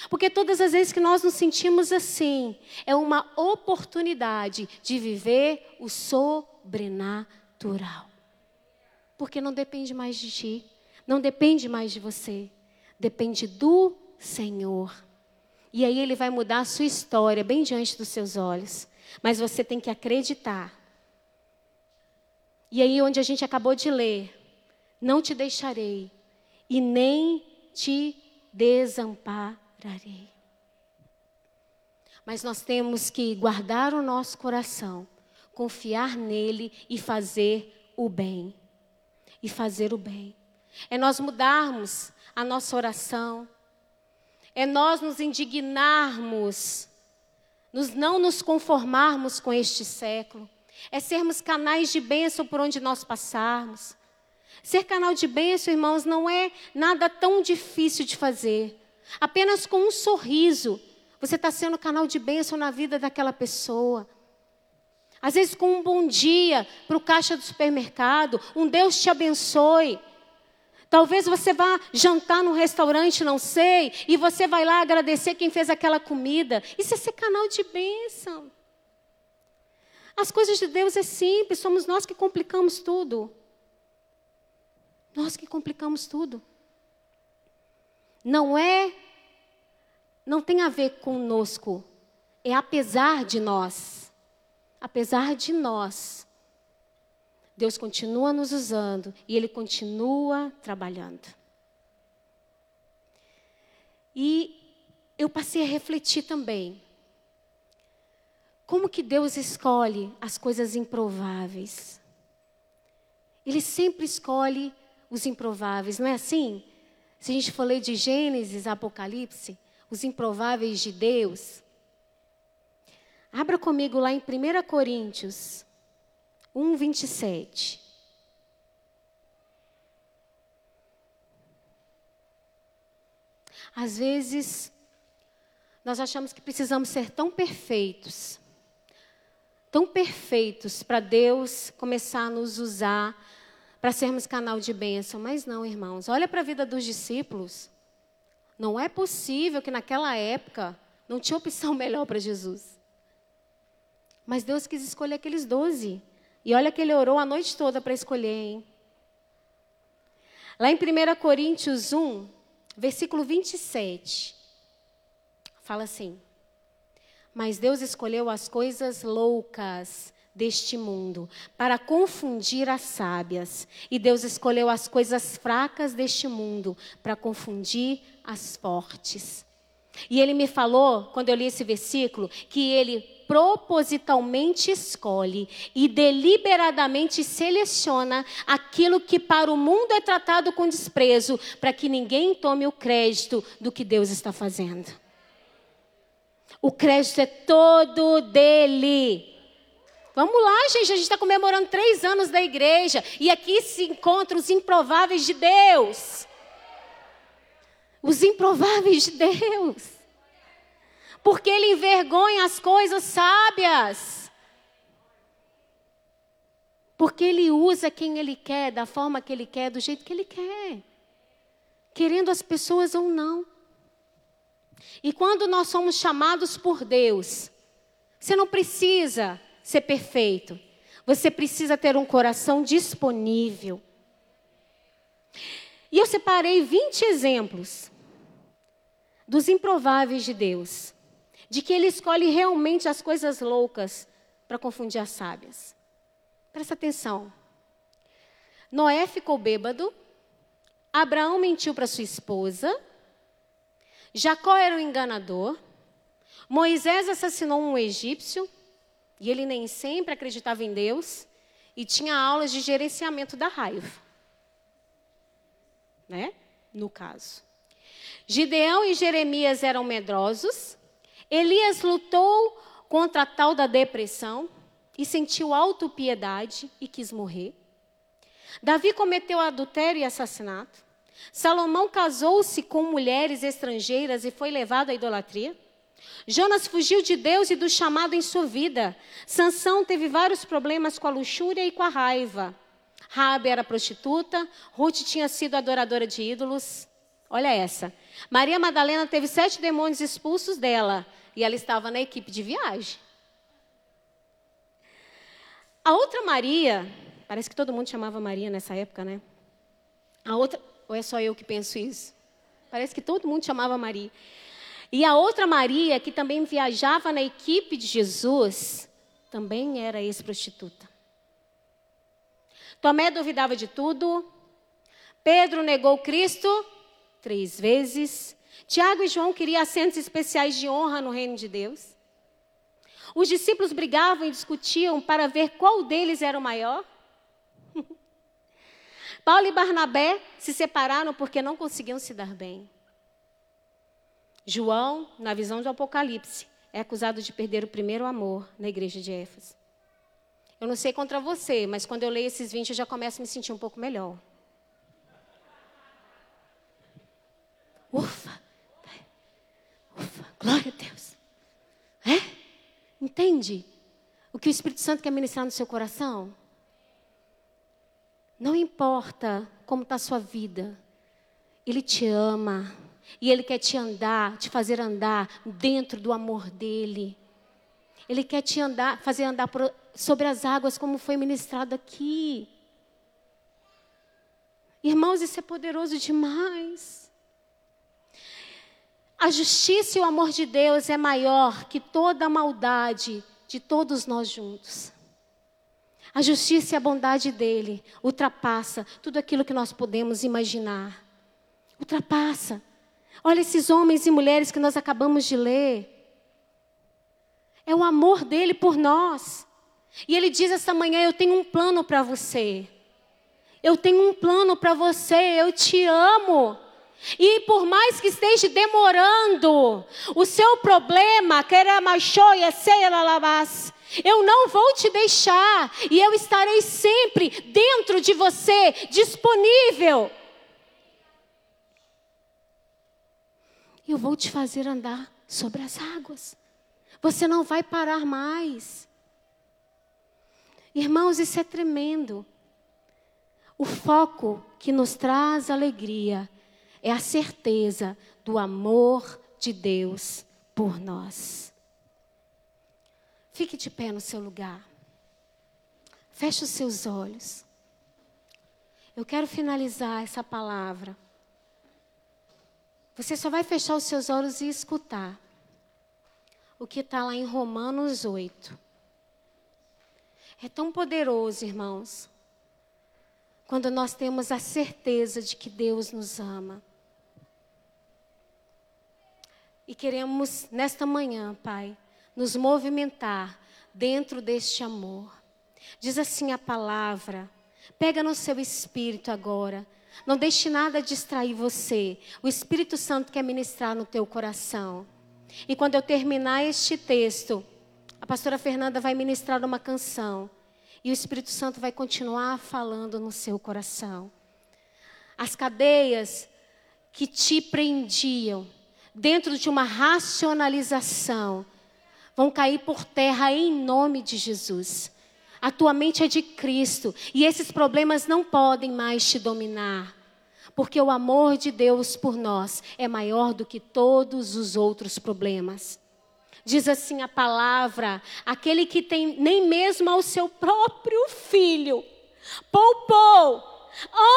S1: Porque todas as vezes que nós nos sentimos assim, é uma oportunidade de viver o sobrenatural. Porque não depende mais de ti, não depende mais de você, depende do Senhor. E aí ele vai mudar a sua história bem diante dos seus olhos. Mas você tem que acreditar. E aí, onde a gente acabou de ler, não te deixarei e nem te desampararei. Mas nós temos que guardar o nosso coração, confiar nele e fazer o bem. E fazer o bem. É nós mudarmos a nossa oração. É nós nos indignarmos, nos não nos conformarmos com este século. É sermos canais de bênção por onde nós passarmos. Ser canal de bênção, irmãos, não é nada tão difícil de fazer. Apenas com um sorriso, você está sendo canal de bênção na vida daquela pessoa. Às vezes, com um bom dia para o caixa do supermercado, um Deus te abençoe. Talvez você vá jantar num restaurante, não sei, e você vai lá agradecer quem fez aquela comida. Isso é ser canal de bênção. As coisas de Deus é simples, somos nós que complicamos tudo. Nós que complicamos tudo. Não é, não tem a ver conosco, é apesar de nós. Apesar de nós. Deus continua nos usando e Ele continua trabalhando. E eu passei a refletir também. Como que Deus escolhe as coisas improváveis? Ele sempre escolhe os improváveis, não é assim? Se a gente for ler de Gênesis, Apocalipse, os improváveis de Deus. Abra comigo lá em 1 Coríntios 1, 27. Às vezes, nós achamos que precisamos ser tão perfeitos, tão perfeitos para Deus começar a nos usar para sermos canal de bênção. Mas não, irmãos. Olha para a vida dos discípulos. Não é possível que naquela época não tinha opção <laughs> melhor para Jesus. Mas Deus quis escolher aqueles doze. E olha que ele orou a noite toda para escolher, hein? Lá em 1 Coríntios 1, versículo 27, fala assim: Mas Deus escolheu as coisas loucas deste mundo, para confundir as sábias. E Deus escolheu as coisas fracas deste mundo, para confundir as fortes. E ele me falou, quando eu li esse versículo, que ele propositalmente escolhe e deliberadamente seleciona aquilo que para o mundo é tratado com desprezo, para que ninguém tome o crédito do que Deus está fazendo. O crédito é todo dele. Vamos lá, gente. A gente está comemorando três anos da igreja. E aqui se encontram os improváveis de Deus. Os improváveis de Deus. Porque Ele envergonha as coisas sábias. Porque Ele usa quem Ele quer, da forma que Ele quer, do jeito que Ele quer. Querendo as pessoas ou não. E quando nós somos chamados por Deus, você não precisa ser perfeito. Você precisa ter um coração disponível. E eu separei 20 exemplos dos improváveis de Deus, de que Ele escolhe realmente as coisas loucas para confundir as sábias. Presta atenção. Noé ficou bêbado, Abraão mentiu para sua esposa, Jacó era um enganador, Moisés assassinou um egípcio, e ele nem sempre acreditava em Deus e tinha aulas de gerenciamento da raiva. Né? No caso. Gideão e Jeremias eram medrosos. Elias lutou contra a tal da depressão e sentiu autopiedade e quis morrer. Davi cometeu adultério e assassinato. Salomão casou-se com mulheres estrangeiras e foi levado à idolatria. Jonas fugiu de Deus e do chamado em sua vida. Sansão teve vários problemas com a luxúria e com a raiva. Rabi era prostituta, Ruth tinha sido adoradora de ídolos. Olha essa. Maria Madalena teve sete demônios expulsos dela e ela estava na equipe de viagem. A outra Maria, parece que todo mundo chamava Maria nessa época, né? A outra, ou é só eu que penso isso? Parece que todo mundo chamava Maria. E a outra Maria, que também viajava na equipe de Jesus, também era ex-prostituta. Tomé duvidava de tudo. Pedro negou Cristo três vezes. Tiago e João queriam assentos especiais de honra no reino de Deus. Os discípulos brigavam e discutiam para ver qual deles era o maior. Paulo e Barnabé se separaram porque não conseguiam se dar bem. João, na visão do Apocalipse, é acusado de perder o primeiro amor na igreja de Éfeso. Eu não sei contra você, mas quando eu leio esses 20 eu já começo a me sentir um pouco melhor. Ufa! Ufa! Glória a Deus! É? Entende? O que o Espírito Santo quer ministrar no seu coração? Não importa como está a sua vida, Ele te ama. E Ele quer te andar, te fazer andar dentro do amor dEle. Ele quer te andar, fazer andar por, sobre as águas, como foi ministrado aqui. Irmãos, isso é poderoso demais. A justiça e o amor de Deus é maior que toda a maldade de todos nós juntos. A justiça e a bondade dele ultrapassa tudo aquilo que nós podemos imaginar. Ultrapassa. Olha esses homens e mulheres que nós acabamos de ler. É o amor dele por nós. E ele diz esta manhã: Eu tenho um plano para você. Eu tenho um plano para você. Eu te amo. E por mais que esteja demorando, o seu problema, que era machoia, eu não vou te deixar, e eu estarei sempre dentro de você, disponível. Eu vou te fazer andar sobre as águas. Você não vai parar mais. Irmãos, isso é tremendo. O foco que nos traz alegria é a certeza do amor de Deus por nós. Fique de pé no seu lugar. Feche os seus olhos. Eu quero finalizar essa palavra. Você só vai fechar os seus olhos e escutar o que está lá em Romanos 8. É tão poderoso, irmãos, quando nós temos a certeza de que Deus nos ama. E queremos, nesta manhã, Pai, nos movimentar dentro deste amor. Diz assim a palavra, pega no seu espírito agora. Não deixe nada distrair você. O Espírito Santo quer ministrar no teu coração. E quando eu terminar este texto, a pastora Fernanda vai ministrar uma canção. E o Espírito Santo vai continuar falando no seu coração. As cadeias que te prendiam dentro de uma racionalização vão cair por terra em nome de Jesus. A tua mente é de Cristo e esses problemas não podem mais te dominar porque o amor de Deus por nós é maior do que todos os outros problemas. Diz assim a palavra: aquele que tem nem mesmo ao seu próprio filho poupou,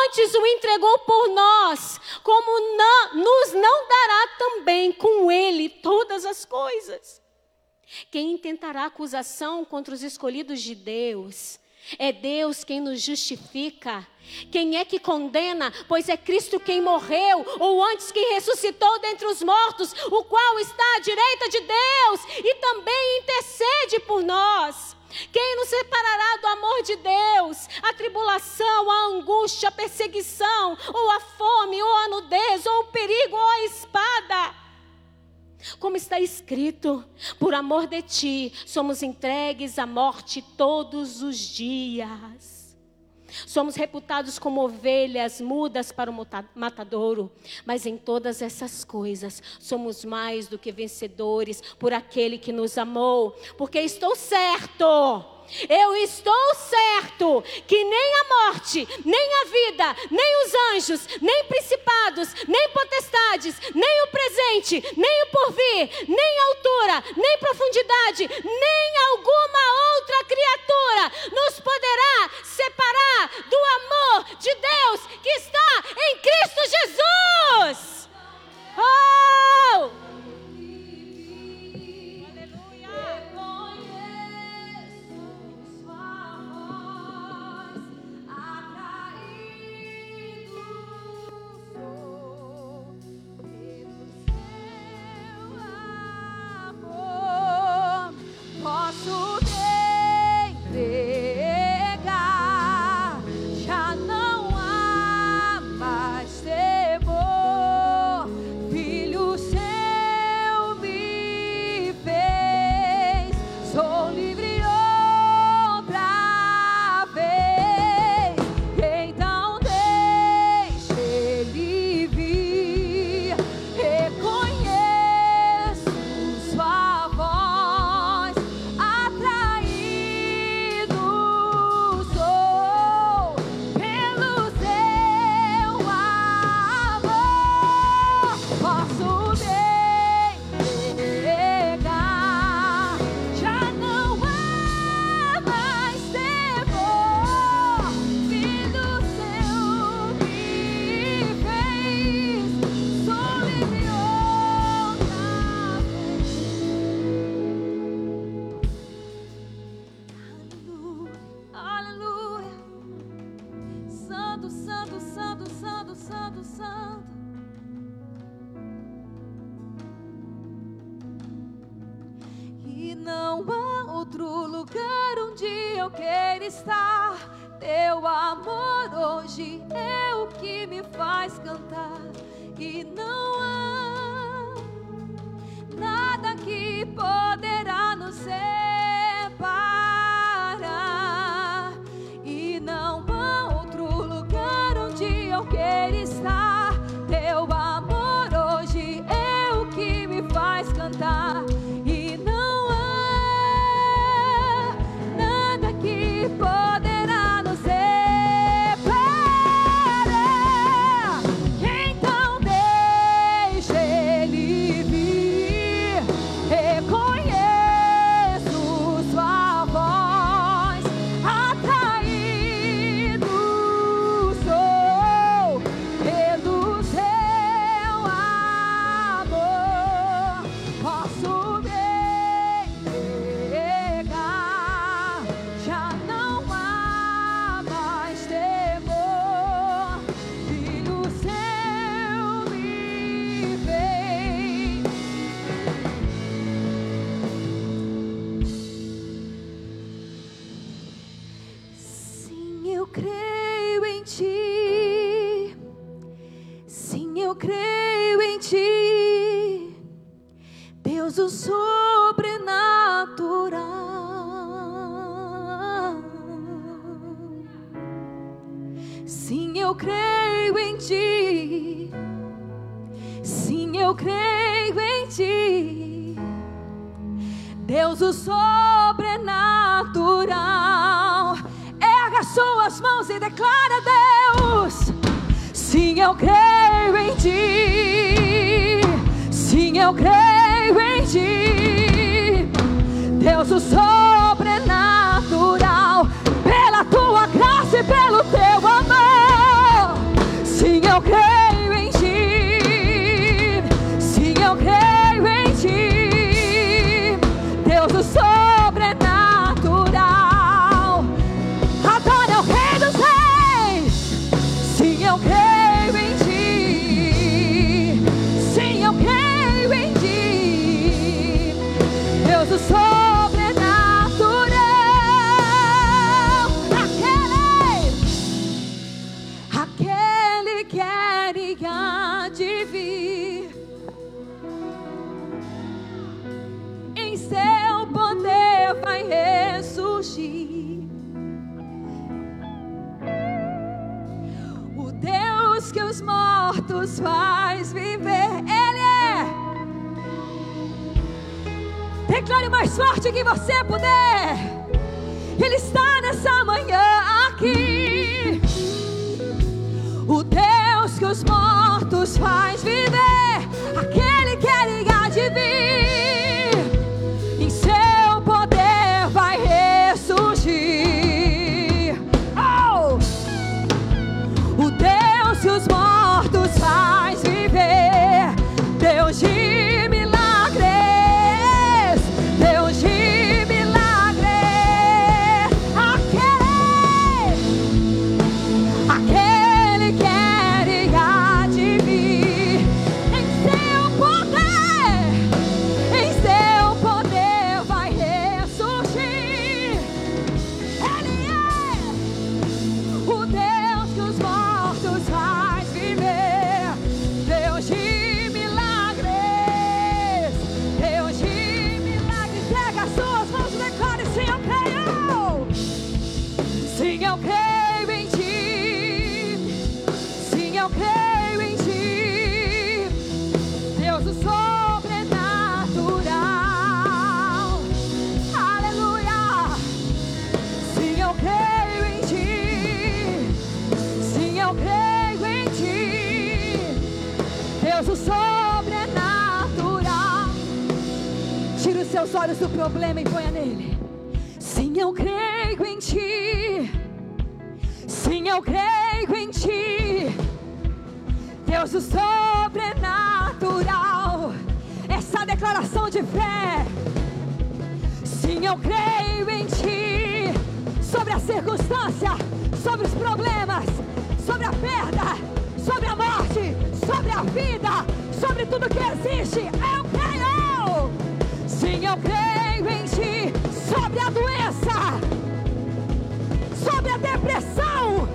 S1: antes o entregou por nós, como não, nos não dará também com ele todas as coisas. Quem intentará acusação contra os escolhidos de Deus? É Deus quem nos justifica. Quem é que condena? Pois é Cristo quem morreu, ou antes quem ressuscitou dentre os mortos, o qual está à direita de Deus e também intercede por nós. Quem nos separará do amor de Deus? A tribulação, a angústia, a perseguição, ou a fome, ou a nudez, ou o perigo, ou a espada. Como está escrito, por amor de ti, somos entregues à morte todos os dias. Somos reputados como ovelhas mudas para o matadouro, mas em todas essas coisas somos mais do que vencedores por aquele que nos amou, porque estou certo
S2: Eu estou certo que nem a morte, nem a vida, nem os anjos, nem principados, nem potestades, nem o presente, nem o porvir, nem altura, nem profundidade, nem alguma outra criatura nos poderá separar do amor de Deus que está em Cristo Jesus. Oh! E não há outro lugar onde eu quero estar. Teu amor hoje é o que me faz cantar. E não há nada que poderá nos ser. eu creio em ti. Sim, eu creio em ti. Deus, o sobrenatural, pela tua graça e pelo teu amor. Sim, eu creio. Declare mais forte que você puder. Ele está nessa manhã aqui. O Deus que os mortos faz. Olhos do problema e ponha nele. Sim, eu creio em ti. Sim, eu creio em ti. Deus o sobrenatural. Essa declaração de fé. Sim, eu creio em ti. Sobre a circunstância, sobre os problemas, sobre a perda, sobre a morte, sobre a vida, sobre tudo que existe. Eu creio. Eu creio em ti. Sobre a doença, sobre a depressão.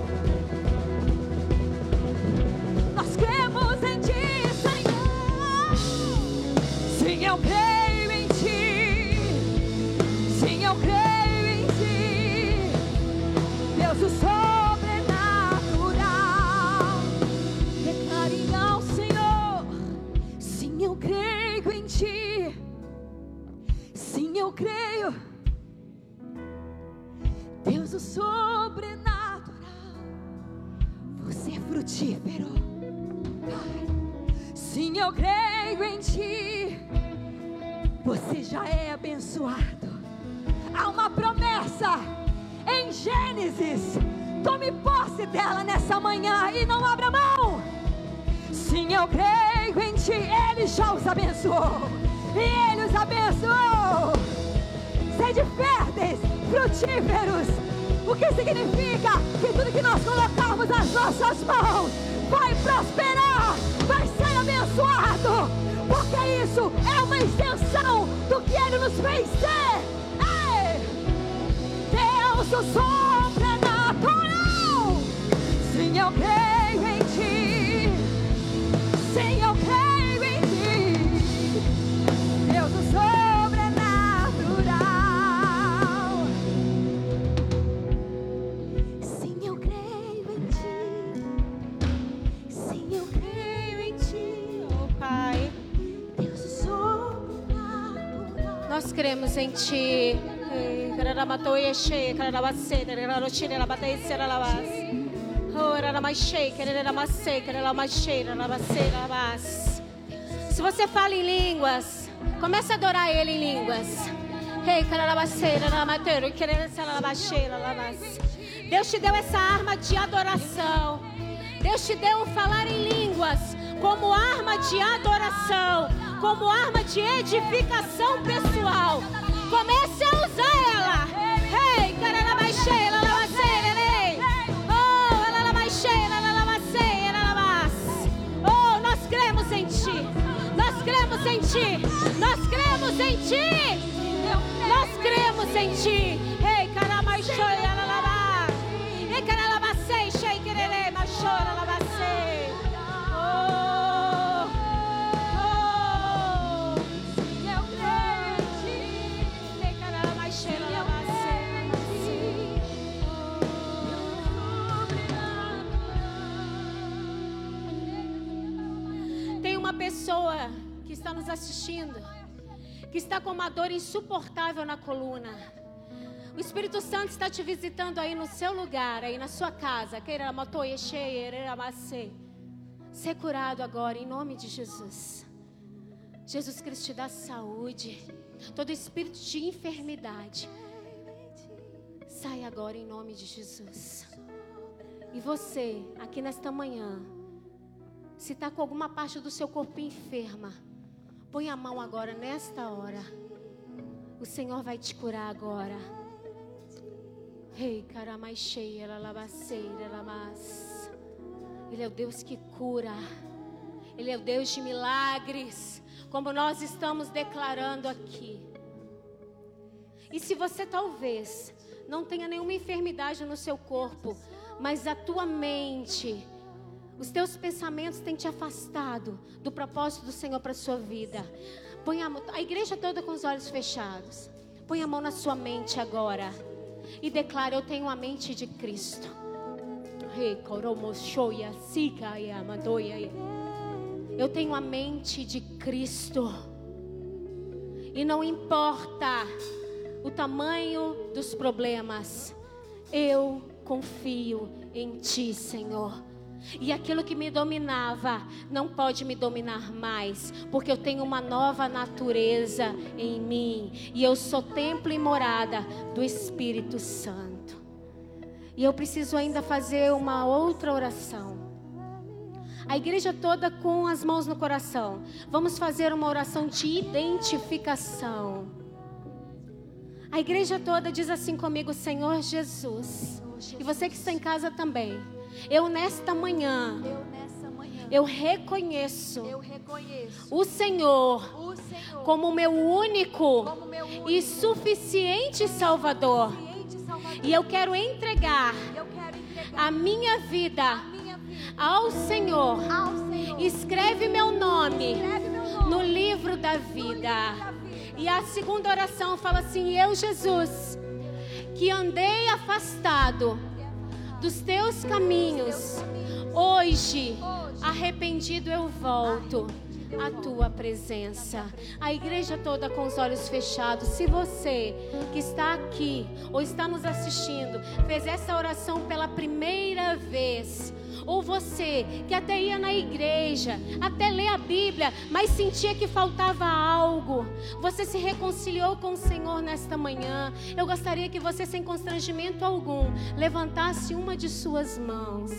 S2: Nós cremos em ti, Senhor. Sim, eu creio Gênesis. Tome posse dela nessa manhã e não abra mão. Sim, eu creio em ti. Ele já os abençoou. E ele os abençoou. Sede férteis, frutíferos. O que significa que tudo que nós colocarmos nas nossas mãos vai prosperar, vai ser abençoado. Porque isso é uma extensão do que Ele nos fez ser. Do sobrenatural. Sim, eu creio em ti. Sim, eu creio em ti. Deus do sobrenatural. Sim, eu creio em ti. Sim, eu creio em ti.
S1: Oh, Pai,
S2: Deus do sobrenatural.
S1: nós cremos em Ti. Se você fala em línguas, comece a adorar Ele em línguas. Ei, cararabacê, raramateiro, carararamachei, rarabás. Deus te deu essa arma de adoração. Deus te deu falar em línguas como arma de adoração, como arma de edificação pessoal. Comece a usar ela. Ei, cararabachei, lalabacei, lelei. Oh, lalabachei, lalabacei, lalabás. Oh, nós cremos em Ti. Nós cremos em Ti. Nós cremos em Ti. Nós cremos em Ti. Ei, caramachoi, lalabá. Ei, caralabacei, shei, quererei, machora, lalabacei. Pessoa que está nos assistindo que está com uma dor insuportável na coluna. O Espírito Santo está te visitando aí no seu lugar, aí na sua casa. Ser curado agora, em nome de Jesus. Jesus Cristo te dá saúde. Todo espírito de enfermidade. Sai agora em nome de Jesus. E você, aqui nesta manhã, se está com alguma parte do seu corpo enferma, põe a mão agora nesta hora. O Senhor vai te curar agora. Rei, caramai cheia, lavaceira, lamas. Ele é o Deus que cura. Ele é o Deus de milagres, como nós estamos declarando aqui. E se você talvez não tenha nenhuma enfermidade no seu corpo, mas a tua mente, os teus pensamentos têm te afastado do propósito do Senhor para a sua vida. Põe a, a igreja toda com os olhos fechados. Põe a mão na sua mente agora e declara: Eu tenho a mente de Cristo. Eu tenho a mente de Cristo. E não importa o tamanho dos problemas, eu confio em Ti, Senhor. E aquilo que me dominava não pode me dominar mais, porque eu tenho uma nova natureza em mim, e eu sou templo e morada do Espírito Santo. E eu preciso ainda fazer uma outra oração. A igreja toda com as mãos no coração. Vamos fazer uma oração de identificação. A igreja toda diz assim comigo, Senhor Jesus. E você que está em casa também. Eu nesta manhã.
S2: Eu nessa manhã.
S1: Eu reconheço,
S2: Eu reconheço
S1: o Senhor,
S2: o Senhor
S1: como meu único,
S2: como meu único
S1: e suficiente Salvador.
S2: suficiente Salvador.
S1: E eu quero entregar
S2: eu quero entregar
S1: a minha vida
S2: a minha vida
S1: ao Senhor.
S2: ao Senhor.
S1: Escreve meu nome
S2: Escreve meu nome
S1: no livro da
S2: no livro
S1: vida.
S2: da vida.
S1: E a segunda oração fala assim: Eu, Jesus, que andei afastado dos teus caminhos, hoje, arrependido eu volto à tua presença. A igreja toda com os olhos fechados. Se você que está aqui ou está nos assistindo fez essa oração pela primeira vez, ou você que até ia na igreja, até ler a Bíblia, mas sentia que faltava algo, você se reconciliou com o Senhor nesta manhã. Eu gostaria que você, sem constrangimento algum, levantasse uma de suas mãos.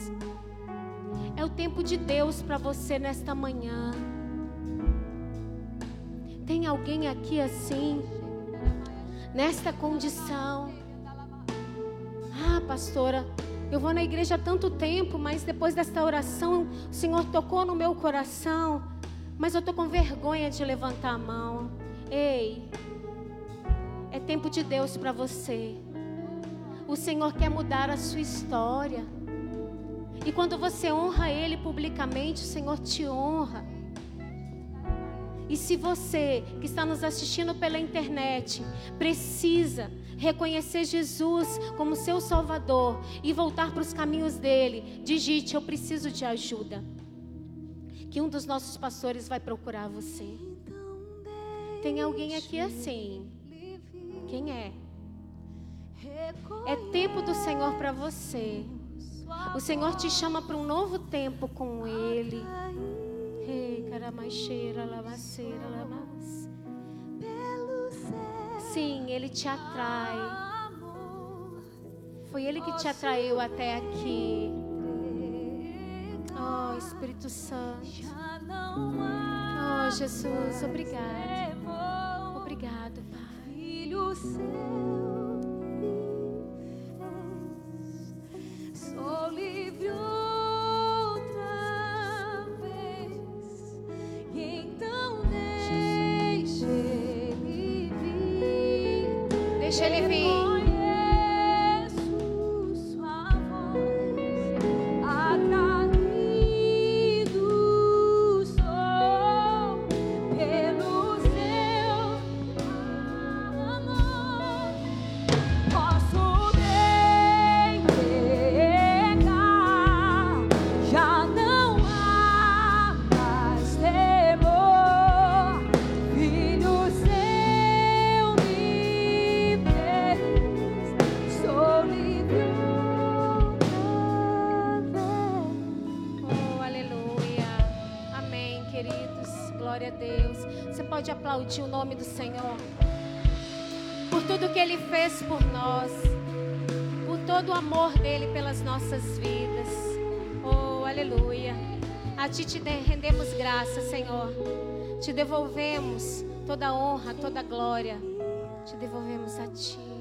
S1: É o tempo de Deus para você nesta manhã. Tem alguém aqui assim, nesta condição? Ah, pastora, eu vou na igreja há tanto tempo, mas depois desta oração, o Senhor tocou no meu coração, mas eu estou com vergonha de levantar a mão. Ei, é tempo de Deus para você. O Senhor quer mudar a sua história. E quando você honra Ele publicamente, o Senhor te honra. E se você que está nos assistindo pela internet precisa reconhecer Jesus como seu Salvador e voltar para os caminhos dele, digite: Eu preciso de ajuda. Que um dos nossos pastores vai procurar você. Tem alguém aqui assim? Quem é? É tempo do Senhor para você. O Senhor te chama para um novo tempo com Ele. Lavaceira, lamas. Sim, Ele te atrai. Foi Ele que te atraiu até aqui. Oh, Espírito Santo. Oh, Jesus, obrigado. Obrigado, Pai.
S2: Filho seu, sou livre
S1: Deixa Ele vir. Nome do Senhor. Por tudo que Ele fez por nós. Por todo o amor dele pelas nossas vidas. Oh, aleluia. A Ti te rendemos graça, Senhor. Te devolvemos toda honra, toda glória. Te devolvemos a Ti.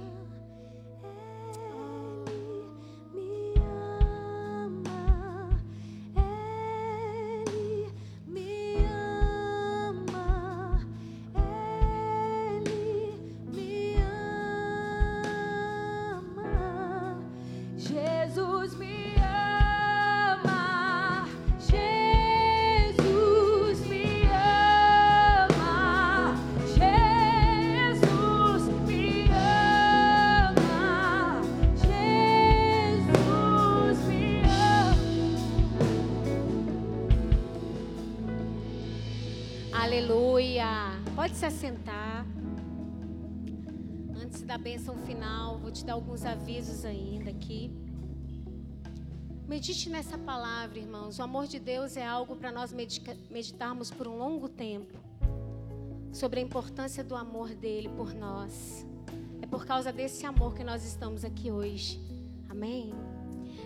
S1: Se assentar. Antes da bênção final, vou te dar alguns avisos ainda aqui. Medite nessa palavra, irmãos. O amor de Deus é algo para nós meditarmos por um longo tempo. Sobre a importância do amor dele por nós. É por causa desse amor que nós estamos aqui hoje. Amém?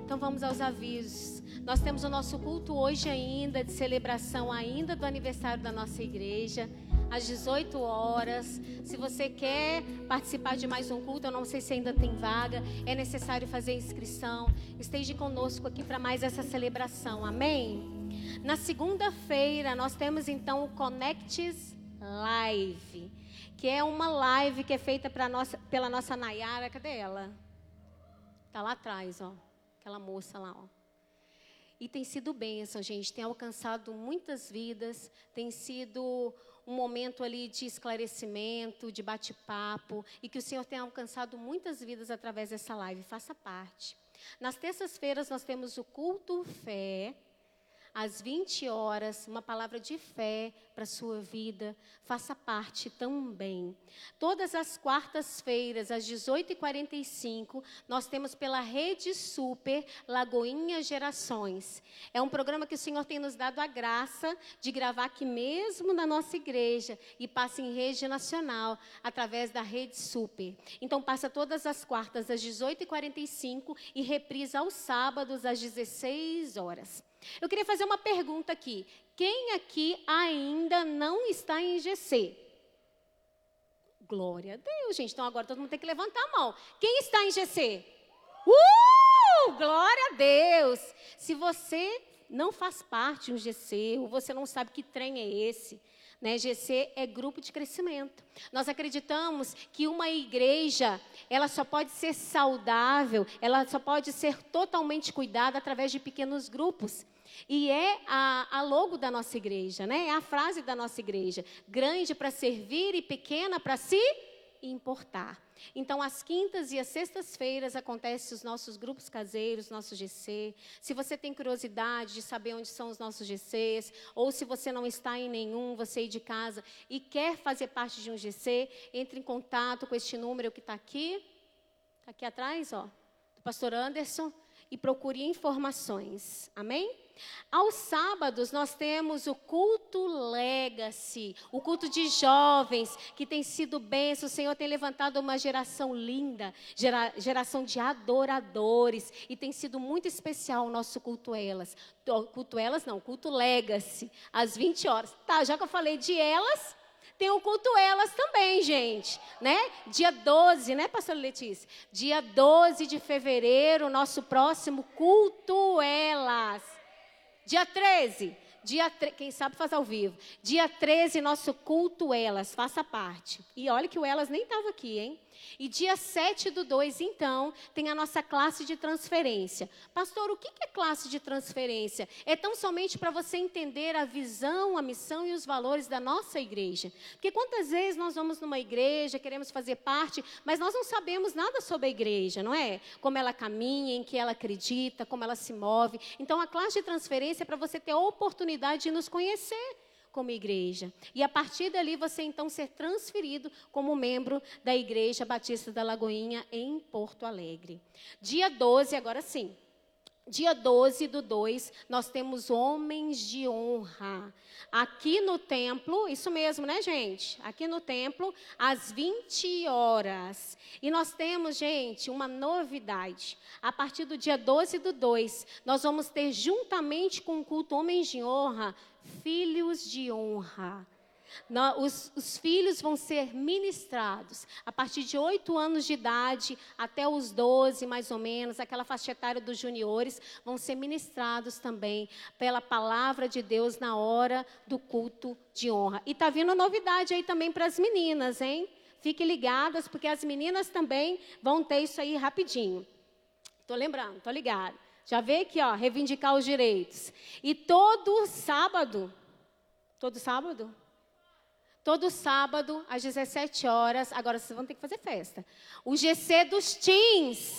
S1: Então vamos aos avisos. Nós temos o nosso culto hoje ainda, de celebração ainda do aniversário da nossa igreja às 18 horas. Se você quer participar de mais um culto, eu não sei se ainda tem vaga, é necessário fazer inscrição. Esteja conosco aqui para mais essa celebração. Amém? Na segunda-feira, nós temos então o Connects Live, que é uma live que é feita nossa, pela nossa Nayara. Cadê ela? Está lá atrás, ó. Aquela moça lá, ó. E tem sido bênção, gente. Tem alcançado muitas vidas, tem sido um momento ali de esclarecimento, de bate-papo, e que o Senhor tenha alcançado muitas vidas através dessa live. Faça parte. Nas terças-feiras nós temos o culto fé, às 20 horas, uma palavra de fé para a sua vida. Faça parte também. Todas as quartas-feiras, às 18h45, nós temos pela Rede Super Lagoinha Gerações. É um programa que o Senhor tem nos dado a graça de gravar aqui mesmo na nossa igreja e passa em rede nacional através da Rede Super. Então, passa todas as quartas às 18h45 e reprisa aos sábados às 16 horas. Eu queria fazer uma pergunta aqui. Quem aqui ainda não está em GC? Glória a Deus, gente. Então agora todo mundo tem que levantar a mão. Quem está em GC? Uh! Glória a Deus! Se você não faz parte de um GC, ou você não sabe que trem é esse, né? GC é grupo de crescimento. Nós acreditamos que uma igreja, ela só pode ser saudável, ela só pode ser totalmente cuidada através de pequenos grupos. E é a, a, logo da nossa igreja, né? É a frase da nossa igreja: grande para servir e pequena para se importar. Então, às quintas e às sextas-feiras acontecem os nossos grupos caseiros, nosso GC. Se você tem curiosidade de saber onde são os nossos GCs, ou se você não está em nenhum, você é de casa e quer fazer parte de um GC, entre em contato com este número que está aqui, está aqui atrás, ó, do pastor Anderson, e procure informações. Amém? Aos sábados nós temos o culto legacy, o culto de jovens que tem sido bênção. O Senhor tem levantado uma geração linda, gera, geração de adoradores e tem sido muito especial o nosso culto elas. Culto elas não, culto legacy, às 20 horas. Tá, já que eu falei de elas, tem o culto elas também, gente, né? Dia 12, né, pastor Letícia? Dia 12 de fevereiro, nosso próximo culto elas. Dia 13, dia tre... quem sabe faz ao vivo. Dia 13, nosso culto Elas, faça parte. E olha que o Elas nem estava aqui, hein? E dia 7 do 2, então, tem a nossa classe de transferência. Pastor, o que é classe de transferência? É tão somente para você entender a visão, a missão e os valores da nossa igreja. Porque quantas vezes nós vamos numa igreja, queremos fazer parte, mas nós não sabemos nada sobre a igreja, não é? Como ela caminha, em que ela acredita, como ela se move. Então, a classe de transferência é para você ter a oportunidade de nos conhecer como igreja. E a partir dali você então ser transferido como membro da Igreja Batista da Lagoinha em Porto Alegre. Dia 12, agora sim. Dia 12 do 2, nós temos homens de honra. Aqui no templo, isso mesmo, né, gente? Aqui no templo, às 20 horas. E nós temos, gente, uma novidade. A partir do dia 12 do 2, nós vamos ter, juntamente com o culto Homens de Honra, filhos de honra. Os, os, filhos vão ser ministrados a partir de oito anos de idade até os doze, mais ou menos, aquela faixa etária dos juniores, vão ser ministrados também pela palavra de Deus na hora do culto de honra. E está vindo novidade aí também para as meninas, hein? Fiquem ligadas, porque as meninas também vão ter isso aí rapidinho. Estou lembrando, estou ligada. Já vê aqui, ó, reivindicar os direitos. E todo sábado, todo sábado? Todo sábado, às 17 horas, agora vocês vão ter que fazer festa. O GC dos Teens.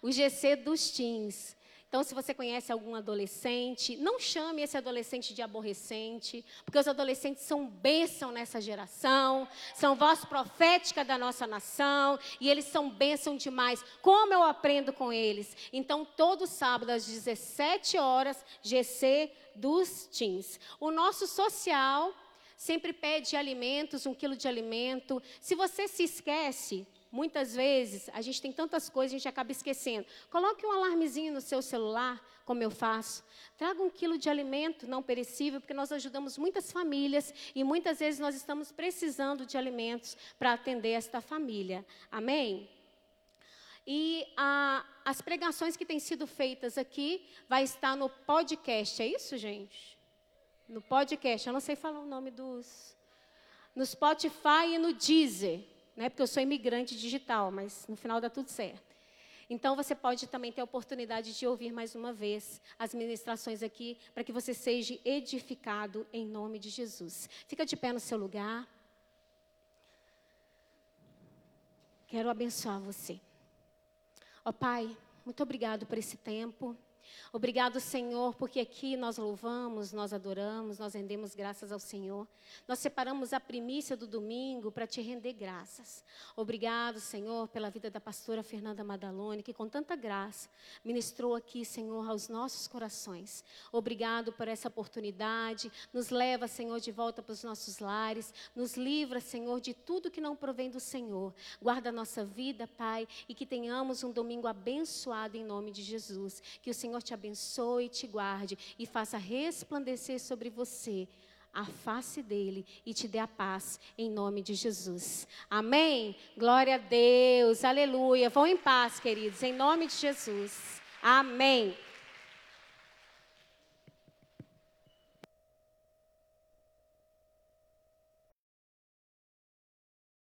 S1: O GC dos Teens. Então, se você conhece algum adolescente, não chame esse adolescente de aborrecente, porque os adolescentes são bênção nessa geração, são voz profética da nossa nação, e eles são bênção demais. Como eu aprendo com eles? Então, todo sábado, às 17 horas, GC dos teens. O nosso social sempre pede alimentos, um quilo de alimento. Se você se esquece, muitas vezes, a gente tem tantas coisas, a gente acaba esquecendo. Coloque um alarmezinho no seu celular, como eu faço. Traga um quilo de alimento não perecível, porque nós ajudamos muitas famílias e muitas vezes nós estamos precisando de alimentos para atender esta família. Amém? E a, as pregações que têm sido feitas aqui vai estar no podcast, é isso, gente? No podcast, eu não sei falar o nome dos. No Spotify e no Deezer, né? Porque eu sou imigrante digital, mas no final dá tudo certo. Então você pode também ter a oportunidade de ouvir mais uma vez as ministrações aqui, para que você seja edificado em nome de Jesus. Fica de pé no seu lugar. Quero abençoar você. Ó oh, Pai, muito obrigado por esse tempo. Obrigado, Senhor, porque aqui nós louvamos, nós adoramos, nós rendemos graças ao Senhor. Nós separamos a primícia do domingo para te render graças. Obrigado, Senhor, pela vida da pastora Fernanda Madalone, que com tanta graça ministrou aqui, Senhor, aos nossos corações. Obrigado por essa oportunidade. Nos leva, Senhor, de volta para os nossos lares. Nos livra, Senhor, de tudo que não provém do Senhor. Guarda a nossa vida, Pai, e que tenhamos um domingo abençoado em nome de Jesus. Que o Senhor te abençoe te guarde e faça resplandecer sobre você a face dele e te dê a paz em nome de Jesus. Amém? Glória a Deus, aleluia. Vão em paz, queridos, em nome de Jesus. Amém.